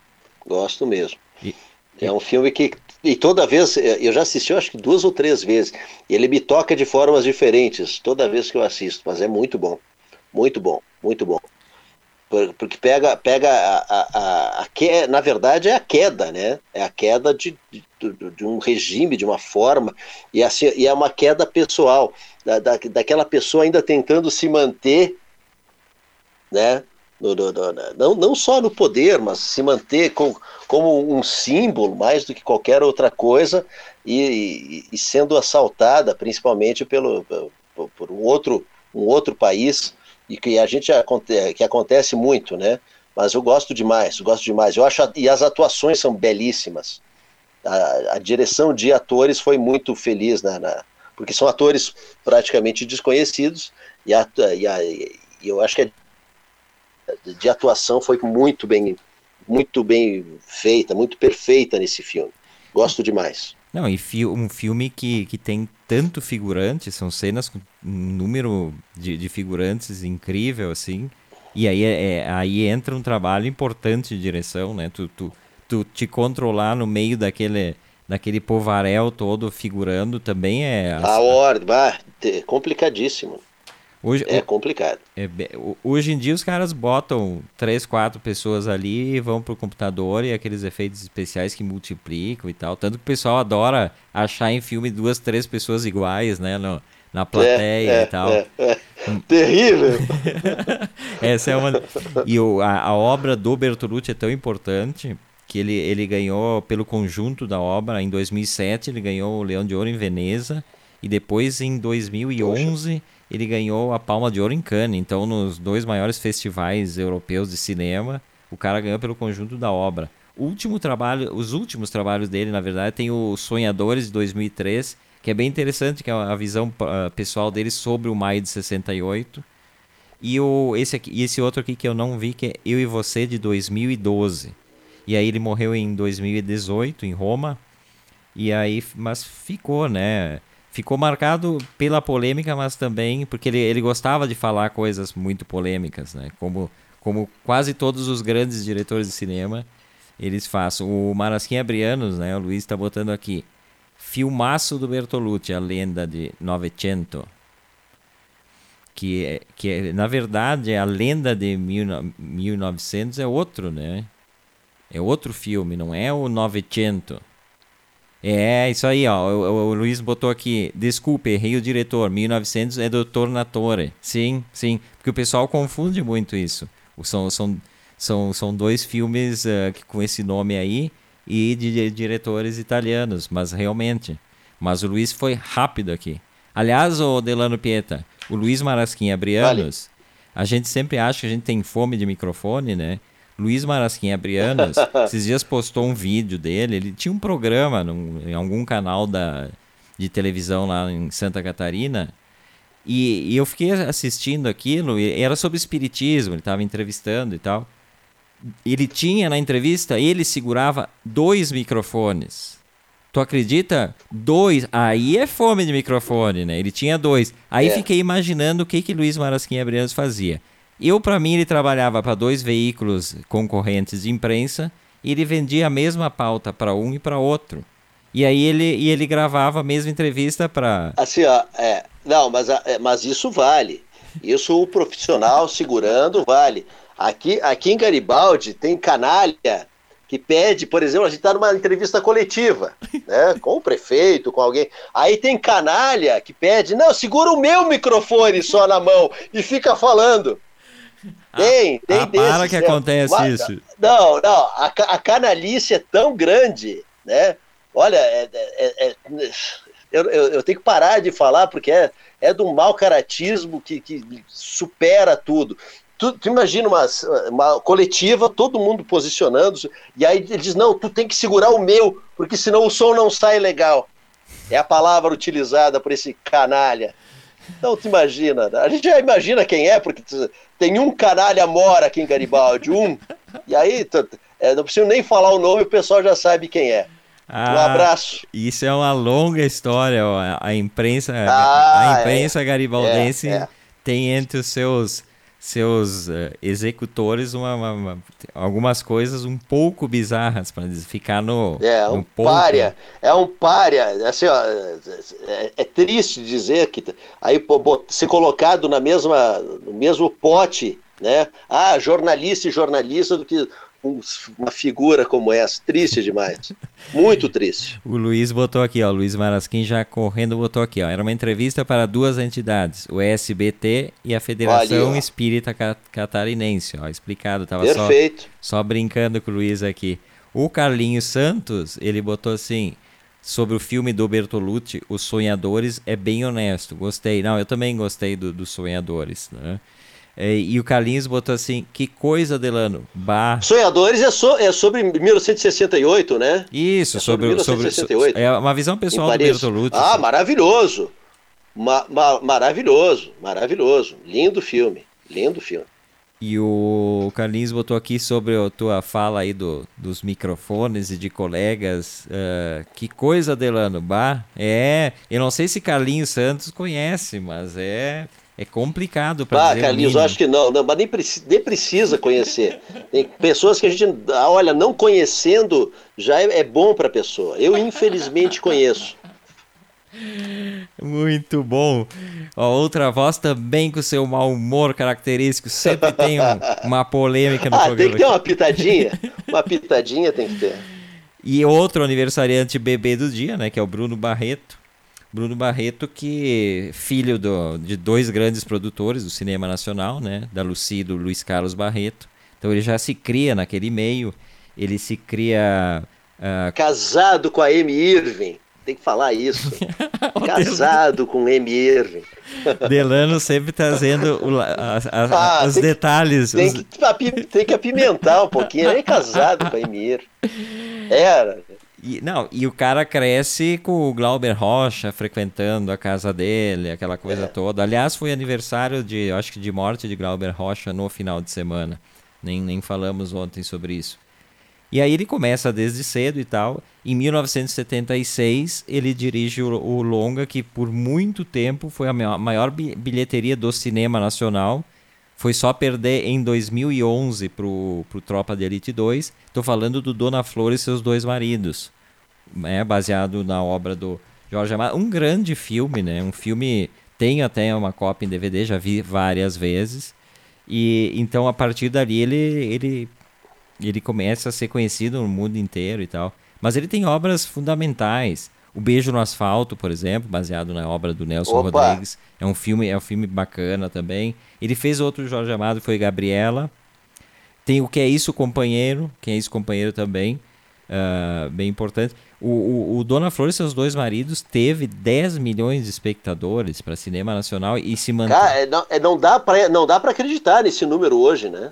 Gosto mesmo. E, é um filme que e toda vez, eu já assisti, acho que duas ou três vezes. E ele me toca de formas diferentes toda vez que eu assisto, mas é muito bom. Muito bom, muito bom. Porque pega, pega a, a, a, a na verdade é a queda, né? É a queda de, de, de um regime, de uma forma, e, assim, e é uma queda pessoal, da, da, daquela pessoa ainda tentando se manter, né? No, no, no, não, não só no poder, mas se manter com, como um símbolo mais do que qualquer outra coisa e, e, e sendo assaltada principalmente pelo, por, por, um, outro, um outro país e que a gente que acontece muito, né? Mas eu gosto demais, gosto demais. Eu acho e as atuações são belíssimas. A, a direção de atores foi muito feliz na, na, porque são atores praticamente desconhecidos e, a, e, a, e eu acho que a de atuação foi muito bem, muito bem feita, muito perfeita nesse filme. Gosto demais. Não, e fi um filme que, que tem tanto figurante, são cenas com um número de, de figurantes incrível, assim. E aí, é, é, aí entra um trabalho importante de direção, né? Tu, tu, tu te controlar no meio daquele, daquele povarel todo figurando também é... A ordem, é complicadíssimo. Hoje, é complicado. É, hoje em dia os caras botam três, quatro pessoas ali e vão pro computador e aqueles efeitos especiais que multiplicam e tal. Tanto que o pessoal adora achar em filme duas, três pessoas iguais, né? No, na plateia é, é, e tal. É, é. Terrível! Essa é uma. E o, a, a obra do Bertolucci é tão importante que ele, ele ganhou pelo conjunto da obra. Em 2007 ele ganhou o Leão de Ouro em Veneza e depois em 2011 Poxa ele ganhou a Palma de Ouro em Cannes. Então, nos dois maiores festivais europeus de cinema, o cara ganhou pelo conjunto da obra. O último trabalho, os últimos trabalhos dele, na verdade, tem o Sonhadores de 2003, que é bem interessante, que é a visão uh, pessoal dele sobre o maio de 68. E o, esse, aqui, esse outro aqui que eu não vi, que é Eu e Você, de 2012. E aí ele morreu em 2018, em Roma. E aí, mas ficou, né? Ficou marcado pela polêmica, mas também porque ele, ele gostava de falar coisas muito polêmicas, né? Como, como quase todos os grandes diretores de cinema, eles fazem. O Marasquim Abrianos, né? O Luiz está botando aqui. Filmaço do Bertolucci, a lenda de Novecento. Que, é, que é, na verdade, a lenda de mil, 1900 é outro, né? É outro filme, não é o Novecento. É, isso aí, ó. O, o, Luiz botou aqui. Desculpe, errei o diretor. 1900 é do Tornatore. Sim, sim. Porque o pessoal confunde muito isso. São, são, são, são dois filmes uh, com esse nome aí e de, de, diretores italianos, mas realmente. Mas o Luiz foi rápido aqui. Aliás, o Delano Pieta, o Luiz Marasquim Abrianos, vale. a gente sempre acha que a gente tem fome de microfone, né? Luiz Marasquim Abrianas, esses dias postou um vídeo dele. Ele tinha um programa num, em algum canal da, de televisão lá em Santa Catarina. E, e eu fiquei assistindo aquilo, e era sobre espiritismo, ele estava entrevistando e tal. Ele tinha na entrevista, ele segurava dois microfones. Tu acredita? Dois. Aí é fome de microfone, né? Ele tinha dois. Aí é. fiquei imaginando o que que Luiz Marasquim Abrianos fazia. Eu, para mim, ele trabalhava para dois veículos concorrentes de imprensa e ele vendia a mesma pauta para um e para outro. E aí ele, e ele gravava a mesma entrevista para. Assim, ó, é, não, mas, é, mas isso vale. Isso o profissional segurando vale. Aqui, aqui em Garibaldi tem canalha que pede, por exemplo, a gente está numa entrevista coletiva, né, com o prefeito, com alguém. Aí tem canalha que pede, não, segura o meu microfone só na mão e fica falando. Tem, tem ah, Para que acontece mas, isso. Não, não, a, a canalice é tão grande, né? Olha, é, é, é, eu, eu, eu, tenho que parar de falar porque é, é de um mau caratismo que, que supera tudo. tu, tu imagina uma, uma coletiva, todo mundo posicionando, e aí ele diz: não, tu tem que segurar o meu, porque senão o som não sai legal. É a palavra utilizada por esse canalha. Então, tu imagina, a gente já imagina quem é, porque tem um canalha mora aqui em Garibaldi, um, e aí é, não preciso nem falar o nome, o pessoal já sabe quem é. Ah, um abraço. Isso é uma longa história. Ó. A imprensa, ah, a imprensa é, garibaldense é, é. tem entre os seus seus uh, executores uma, uma, uma, algumas coisas um pouco bizarras para ficar no é um no párea é um párea assim ó, é, é, triste dizer que aí pô, ser colocado na mesma no mesmo pote né? Ah jornalista e jornalista do que uma figura como essa. Triste demais. Muito triste. o Luiz botou aqui, ó. Luiz Marasquim já correndo botou aqui, ó. Era uma entrevista para duas entidades, o SBT e a Federação Espírita Catarinense, ó. Explicado, tava Perfeito. Só, só brincando com o Luiz aqui. O Carlinhos Santos, ele botou assim, sobre o filme do Bertolucci, Os Sonhadores, é bem honesto. Gostei. Não, eu também gostei do, dos Sonhadores, né? É, e o Carlinhos botou assim: que coisa, Delano. Bah. Sonhadores é, so, é sobre 1968, né? Isso, é sobre, sobre 1968. Sobre, é uma visão pessoal do Bertolucci. Ah, assim. maravilhoso. Ma, ma, maravilhoso, maravilhoso. Lindo filme, lindo filme. E o Carlinhos botou aqui sobre a tua fala aí do, dos microfones e de colegas. Uh, que coisa, Delano. Bah, é. Eu não sei se Carlinhos Santos conhece, mas é é complicado para ah, Carlinhos, eu acho que não, não mas nem, preci nem precisa conhecer. Tem pessoas que a gente, ah, olha, não conhecendo já é, é bom para a pessoa. Eu, infelizmente, conheço. Muito bom. Ó, outra voz também com seu mau humor característico. Sempre tem um, uma polêmica no ah, programa. Tem que ter uma pitadinha. Uma pitadinha tem que ter. E outro aniversariante bebê do dia, né? Que é o Bruno Barreto. Bruno Barreto, que filho do, de dois grandes produtores do cinema nacional, né, da Lucy e do Luiz Carlos Barreto. Então ele já se cria naquele meio, ele se cria uh... casado com a Amy Irving. Tem que falar isso. Casado com Amy Irving. Delano sempre trazendo o, a, a, ah, os detalhes. Tem, os... Que, tem que apimentar um pouquinho. Ele é casado com a Amy Irving. Era. E, não, e o cara cresce com o Glauber Rocha frequentando a casa dele, aquela coisa é. toda. Aliás, foi aniversário de, acho que de morte de Glauber Rocha no final de semana. Nem, nem falamos ontem sobre isso. E aí ele começa desde cedo e tal. Em 1976, ele dirige o, o longa que por muito tempo foi a maior bilheteria do cinema nacional foi só perder em 2011 pro, pro Tropa de Elite 2. Estou falando do Dona Flor e seus dois maridos. É baseado na obra do Jorge Amado. Um grande filme, né? Um filme. Tem até uma cópia em DVD, já vi várias vezes. E então a partir dali ele, ele, ele começa a ser conhecido no mundo inteiro e tal. Mas ele tem obras fundamentais. O Beijo no Asfalto, por exemplo, baseado na obra do Nelson Opa. Rodrigues, é um filme, é um filme bacana também. Ele fez outro Jorge Amado, foi Gabriela. Tem o Que é Isso, Companheiro, Quem é Isso, Companheiro também, uh, bem importante. O, o, o, Dona Flor e seus dois maridos teve 10 milhões de espectadores para cinema nacional e se mantém. Cara, é, não, é, não dá para acreditar nesse número hoje, né?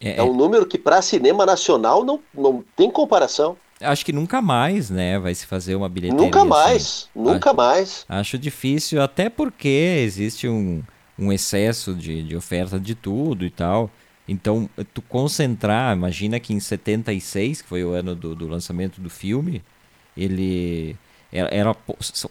É, é um é. número que para cinema nacional não, não tem comparação. Acho que nunca mais, né, vai se fazer uma bilheteria. Nunca assim. mais, nunca acho, mais. Acho difícil, até porque existe um, um excesso de, de oferta de tudo e tal. Então, tu concentrar, imagina que em 76, que foi o ano do, do lançamento do filme, ele era, era,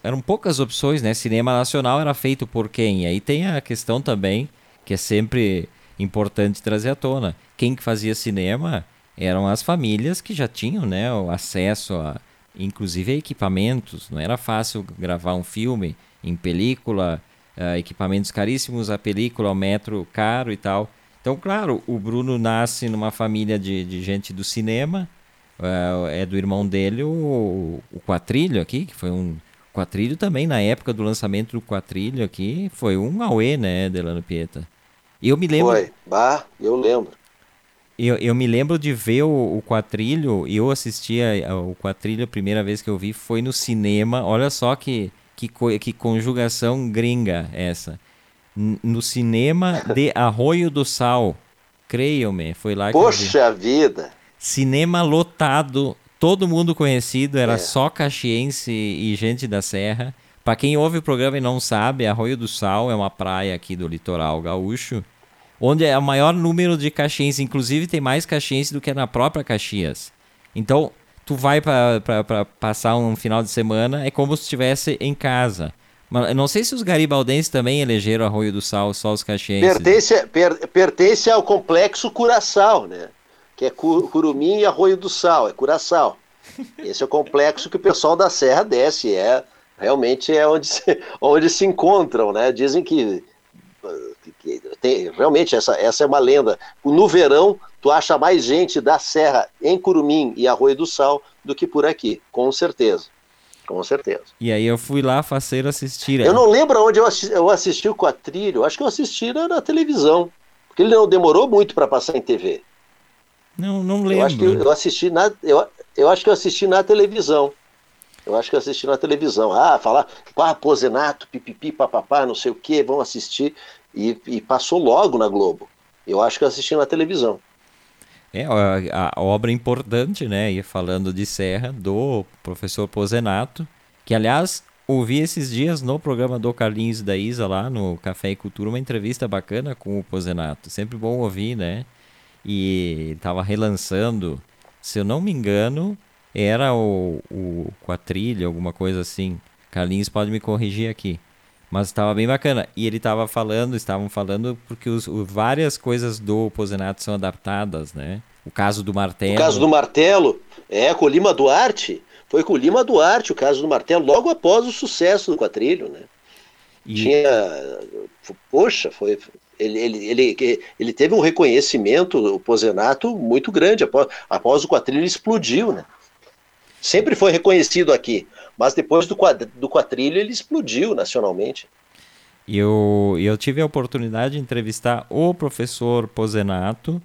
eram poucas opções, né? Cinema nacional era feito por quem? E aí tem a questão também, que é sempre importante trazer à tona. Quem que fazia cinema eram as famílias que já tinham né, o acesso a, inclusive a equipamentos. Não era fácil gravar um filme em película, uh, equipamentos caríssimos, a película, o metro caro e tal. Então, claro, o Bruno nasce numa família de, de gente do cinema, uh, é do irmão dele o, o Quatrilho aqui, que foi um Quatrilho também, na época do lançamento do Quatrilho aqui, foi um auê, né, Delano Pieta? Eu me lembro... Foi, bah, eu lembro. Eu, eu me lembro de ver o, o Quatrilho, e eu assistia eh, o Quatrilho a primeira vez que eu vi foi no cinema. Olha só que, que, que conjugação gringa essa. no cinema de Arroio do Sal. Creiam-me, foi lá que Poxa vida! Cinema lotado, todo mundo conhecido, era é. só caxiense e gente da Serra. Para quem ouve o programa e não sabe, Arroio do Sal é uma praia aqui do litoral gaúcho, onde é o maior número de caxienses, inclusive tem mais caxiense do que na própria Caxias. Então, tu vai para passar um final de semana, é como se estivesse em casa. Mas não sei se os garibaldenses também elegeram Arroio do Sal, só os caxienses. Pertence, per, pertence ao complexo Curaçao, né? Que é Curumim e Arroio do Sal, é Curaçao. Esse é o complexo que o pessoal da Serra desce, é realmente é onde se, onde se encontram, né? Dizem que, que, tem, realmente essa, essa é uma lenda. No verão, tu acha mais gente da Serra em Curumim e Arroio do Sal do que por aqui, com certeza. Com certeza. E aí eu fui lá fazer assistir. Eu não lembro onde eu assisti, eu assisti o Quatrilho, acho que eu assisti na, na televisão. Porque ele não demorou muito para passar em TV. Não, não lembro. Eu acho que eu assisti na, eu, eu acho que eu assisti na televisão. Eu acho que eu assisti na televisão. Ah, falar, ah, Pozenato, pipipi, papapá, não sei o quê, vão assistir. E, e passou logo na Globo. Eu acho que eu assisti na televisão. É a, a, obra importante, né? E falando de Serra, do professor Pozenato, que aliás ouvi esses dias no programa do Carlinhos da Isa lá no Café e Cultura uma entrevista bacana com o Pozenato. Sempre bom ouvir, né? E estava relançando, se eu não me engano, era o, o Quatrilha, alguma coisa assim. Carlinhos pode me corrigir aqui. Mas estava bem bacana. E ele estava falando, estavam falando, porque os, o, várias coisas do Pozenato são adaptadas, né? O caso do martelo. O caso do martelo, é, com o Lima Duarte. Foi com o Lima Duarte o caso do martelo, logo após o sucesso do quadrilho, né? E... Tinha. Poxa, foi. Ele, ele, ele, ele teve um reconhecimento, o Pozenato, muito grande. Após, após o quadrilho, ele explodiu, né? Sempre foi reconhecido aqui. Mas depois do, quadr do quatrilho ele explodiu nacionalmente. E eu, eu tive a oportunidade de entrevistar o professor Pozenato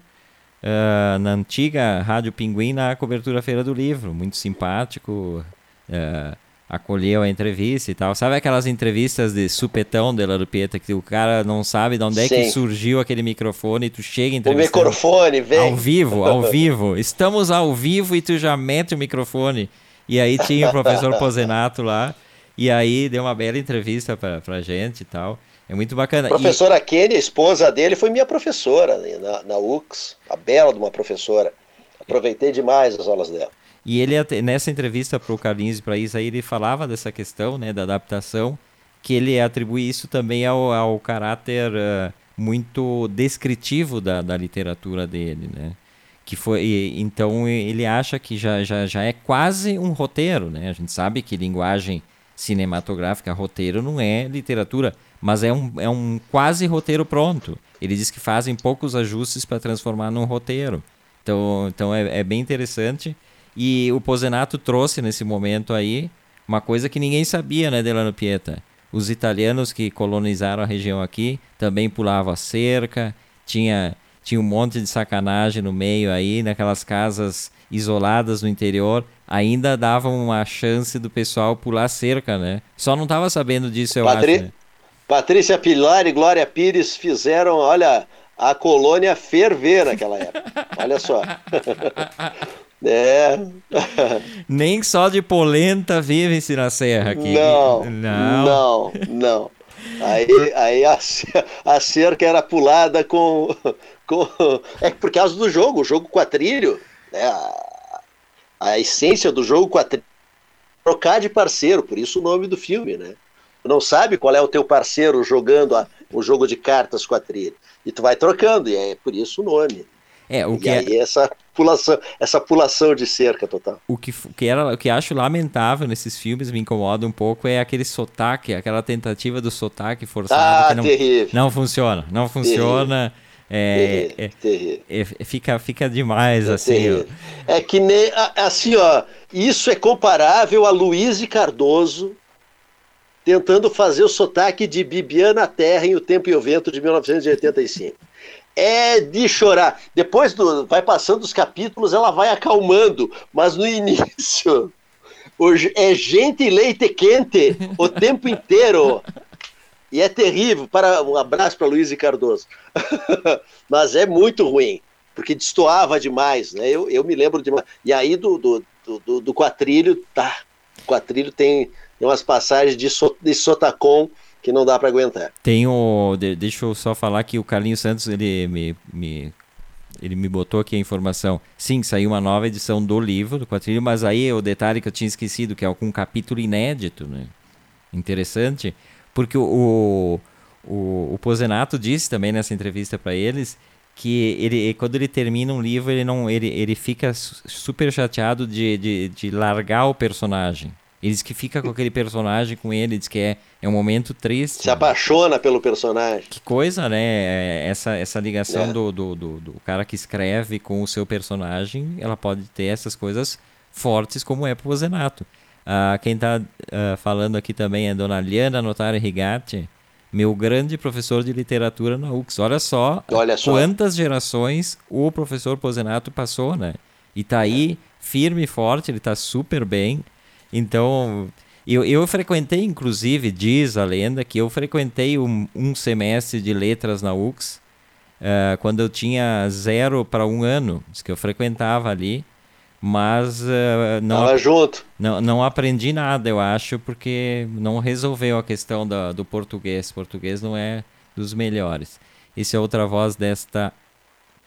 uh, na antiga Rádio Pinguim na cobertura Feira do Livro. Muito simpático, uh, acolheu a entrevista e tal. Sabe aquelas entrevistas de supetão de La Lupieta que o cara não sabe de onde é que surgiu aquele microfone e tu chega entrevistando. O microfone, vem. Ao vivo, ao vivo. Estamos ao vivo e tu já mete o microfone. E aí tinha o professor Pozenato lá, e aí deu uma bela entrevista pra, pra gente e tal. É muito bacana. A professora e... Kenny, a esposa dele, foi minha professora na, na UX, a bela de uma professora. Aproveitei demais as aulas dela. E ele, nessa entrevista para o Carlinhos e para Isa, ele falava dessa questão né, da adaptação, que ele atribui isso também ao, ao caráter uh, muito descritivo da, da literatura dele, né? Que foi então ele acha que já, já, já é quase um roteiro né? A gente sabe que linguagem cinematográfica roteiro não é literatura mas é um, é um quase roteiro pronto. Ele diz que fazem poucos ajustes para transformar num roteiro. Então, então é, é bem interessante. E o Pozenato trouxe nesse momento aí uma coisa que ninguém sabia né Delano Pieta? Os italianos que colonizaram a região aqui também pulavam a cerca tinha tinha um monte de sacanagem no meio aí, naquelas casas isoladas no interior, ainda davam uma chance do pessoal pular cerca, né? Só não estava sabendo disso, eu Patri... acho. Né? Patrícia Pilar e Glória Pires fizeram, olha, a colônia ferver naquela época. olha só. É. Nem só de polenta vive-se na serra aqui. Não, não, não. não. Aí, aí a, a cerca era pulada com, É por causa do jogo, o jogo quatrilho, né? A, a essência do jogo quatrilho trocar de parceiro, por isso o nome do filme, né? Tu não sabe qual é o teu parceiro jogando a, o jogo de cartas quatrilho. E tu vai trocando, e é por isso o nome. É, o e que é aí é... essa pulação, essa pulação de cerca total. O que, que era, o que acho lamentável nesses filmes me incomoda um pouco é aquele sotaque, aquela tentativa do sotaque forçado ah, que não, terrível. não funciona, não funciona. É, é, é, fica, fica demais é assim. É que nem assim, ó. Isso é comparável a Luiz Cardoso tentando fazer o sotaque de Bibiana Terra em O Tempo e o Vento de 1985 é de chorar. Depois do, vai passando os capítulos, ela vai acalmando, mas no início hoje é gente e leite quente o tempo inteiro. E é terrível. Para, um abraço para Luiz e Cardoso. Mas é muito ruim, porque destoava demais, né? Eu, eu me lembro demais. E aí do, do, do, do quatrilho, tá. O quatrilho tem, tem umas passagens de, so, de sotacom que não dá para aguentar. Tem o. Deixa eu só falar que o Carlinhos Santos ele me, me ele me botou aqui a informação. Sim, saiu uma nova edição do livro, do quadrilho, mas aí o detalhe que eu tinha esquecido, que é um capítulo inédito, né? Interessante, porque o, o, o Pozenato disse também nessa entrevista para eles que ele, quando ele termina um livro, ele, não, ele, ele fica super chateado de, de, de largar o personagem. Ele diz que fica com aquele personagem com ele, diz que é, é um momento triste. Se apaixona pelo personagem. Que coisa, né? É, essa, essa ligação é. do, do, do, do, cara que escreve com o seu personagem, ela pode ter essas coisas fortes como é pro Zenato. Ah, quem está ah, falando aqui também é Dona Liana Notari Rigatti, meu grande professor de literatura na UX. Olha só, Olha só. quantas gerações o professor Pozenato passou, né? E tá aí firme e forte, ele tá super bem. Então, eu, eu frequentei, inclusive, diz a lenda, que eu frequentei um, um semestre de letras na UX uh, quando eu tinha zero para um ano, que eu frequentava ali, mas uh, não, Tava junto. Não, não aprendi nada, eu acho, porque não resolveu a questão da, do português. Português não é dos melhores. Esse é outra voz desta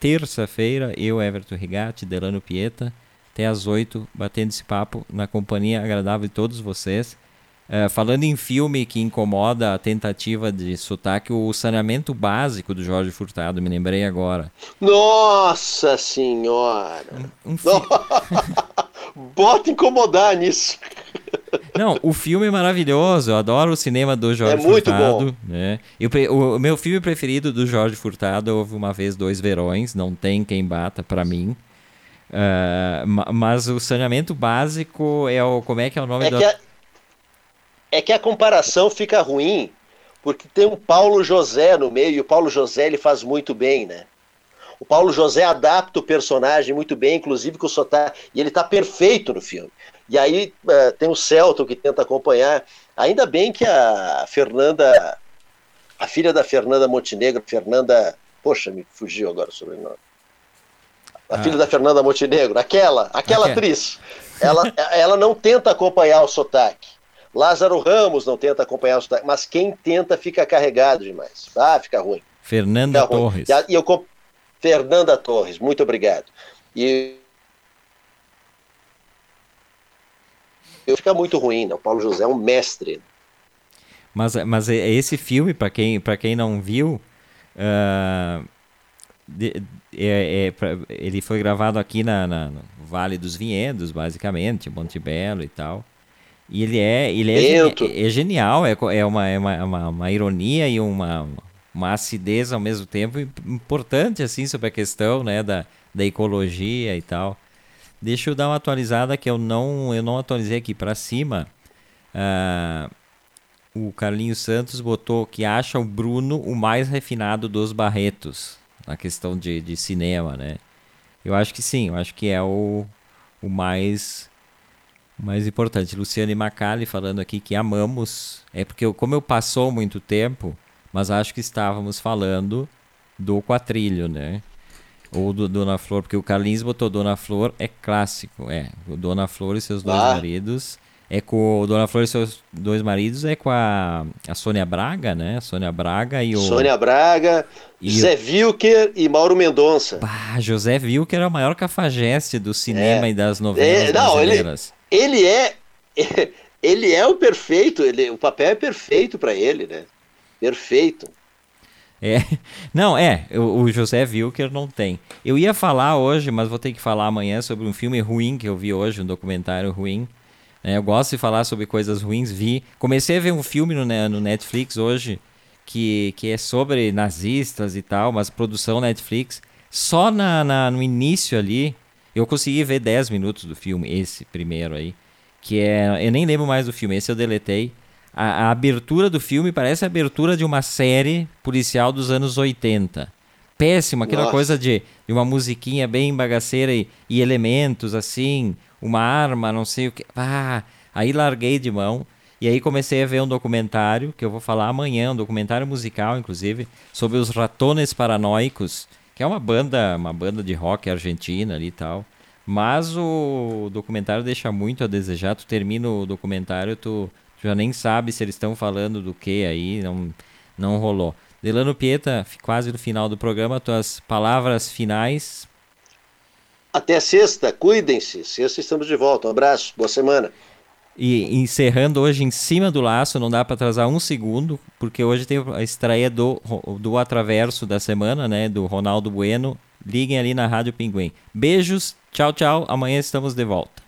terça-feira, eu, Everton Rigatti, Delano Pieta até às 8, batendo esse papo na companhia agradável de todos vocês. Uh, falando em filme que incomoda a tentativa de sotaque, o saneamento básico do Jorge Furtado, me lembrei agora. Nossa Senhora! Um, um fi... Bota incomodar nisso. Não, o filme é maravilhoso. Eu adoro o cinema do Jorge é muito Furtado. Bom. Né? Eu, o, o, meu filme preferido do Jorge Furtado houve uma vez dois verões. Não tem quem bata para mim. Uh, mas o saneamento básico é o. Como é que é o nome é do. É que a comparação fica ruim, porque tem um Paulo José no meio, e o Paulo José ele faz muito bem, né? O Paulo José adapta o personagem muito bem, inclusive com o sotaque, e ele está perfeito no filme. E aí uh, tem o Celton que tenta acompanhar. Ainda bem que a Fernanda, a filha da Fernanda Montenegro, Fernanda. Poxa, me fugiu agora o sobrenome a ah. filha da Fernanda Montenegro, aquela, aquela atriz, ela, ela não tenta acompanhar o sotaque. Lázaro Ramos não tenta acompanhar o sotaque, mas quem tenta fica carregado demais. Ah, fica ruim. Fernanda fica Torres. Ruim. E eu, Fernanda Torres, muito obrigado. E eu fica muito ruim, né? O Paulo José é um mestre. Mas, mas é, esse filme, para quem, quem não viu, uh, de, é, é, pra, ele foi gravado aqui na, na, no Vale dos Vinhedos, basicamente, Monte Belo e tal. E ele é, ele é, é, é genial, é, é, uma, é uma, uma, uma, ironia e uma, uma acidez ao mesmo tempo importante assim sobre a questão né, da, da ecologia e tal. Deixa eu dar uma atualizada que eu não, eu não atualizei aqui para cima. Uh, o Carlinhos Santos botou que acha o Bruno o mais refinado dos Barretos na questão de, de cinema, né? Eu acho que sim, eu acho que é o, o mais mais importante. Luciane Macali falando aqui que amamos. É porque eu, como eu passou muito tempo, mas acho que estávamos falando do quatrilho, né? Ou do Dona Flor, porque o Carlinhos botou Dona Flor é clássico, é. O Dona Flor e seus dois ah. maridos é com o Dona Flor e seus dois maridos, é com a, a Sônia Braga, né? Sônia Braga e o. Sônia Braga, e José o... Wilker e Mauro Mendonça. Bah, José Wilker é o maior cafajeste do cinema é. e das novelas é, não, brasileiras. Ele, ele é. Ele é o perfeito, ele, o papel é perfeito para ele, né? Perfeito. É, não, é, o, o José Wilker não tem. Eu ia falar hoje, mas vou ter que falar amanhã sobre um filme ruim que eu vi hoje, um documentário ruim, é, eu gosto de falar sobre coisas ruins. Vi, comecei a ver um filme no, no Netflix hoje que, que é sobre nazistas e tal, mas produção Netflix. Só na, na, no início ali, eu consegui ver 10 minutos do filme, esse primeiro aí. Que é. Eu nem lembro mais do filme, esse eu deletei. A, a abertura do filme parece a abertura de uma série policial dos anos 80 péssima, aquela Nossa. coisa de, de, uma musiquinha bem bagaceira e, e, elementos assim, uma arma, não sei o que. Ah, aí larguei de mão. E aí comecei a ver um documentário, que eu vou falar amanhã, um documentário musical, inclusive, sobre os Ratones Paranoicos, que é uma banda, uma banda de rock argentina ali e tal. Mas o documentário deixa muito a desejar. Tu termina o documentário, tu, tu já nem sabe se eles estão falando do que aí, não, não rolou. Delano Pieta, quase no final do programa, tuas palavras finais. Até sexta, cuidem-se. Sexta estamos de volta. Um abraço, boa semana. E encerrando hoje em cima do laço, não dá para atrasar um segundo, porque hoje tem a estreia do, do Atraverso da semana, né? Do Ronaldo Bueno. Liguem ali na Rádio Pinguim. Beijos, tchau, tchau. Amanhã estamos de volta.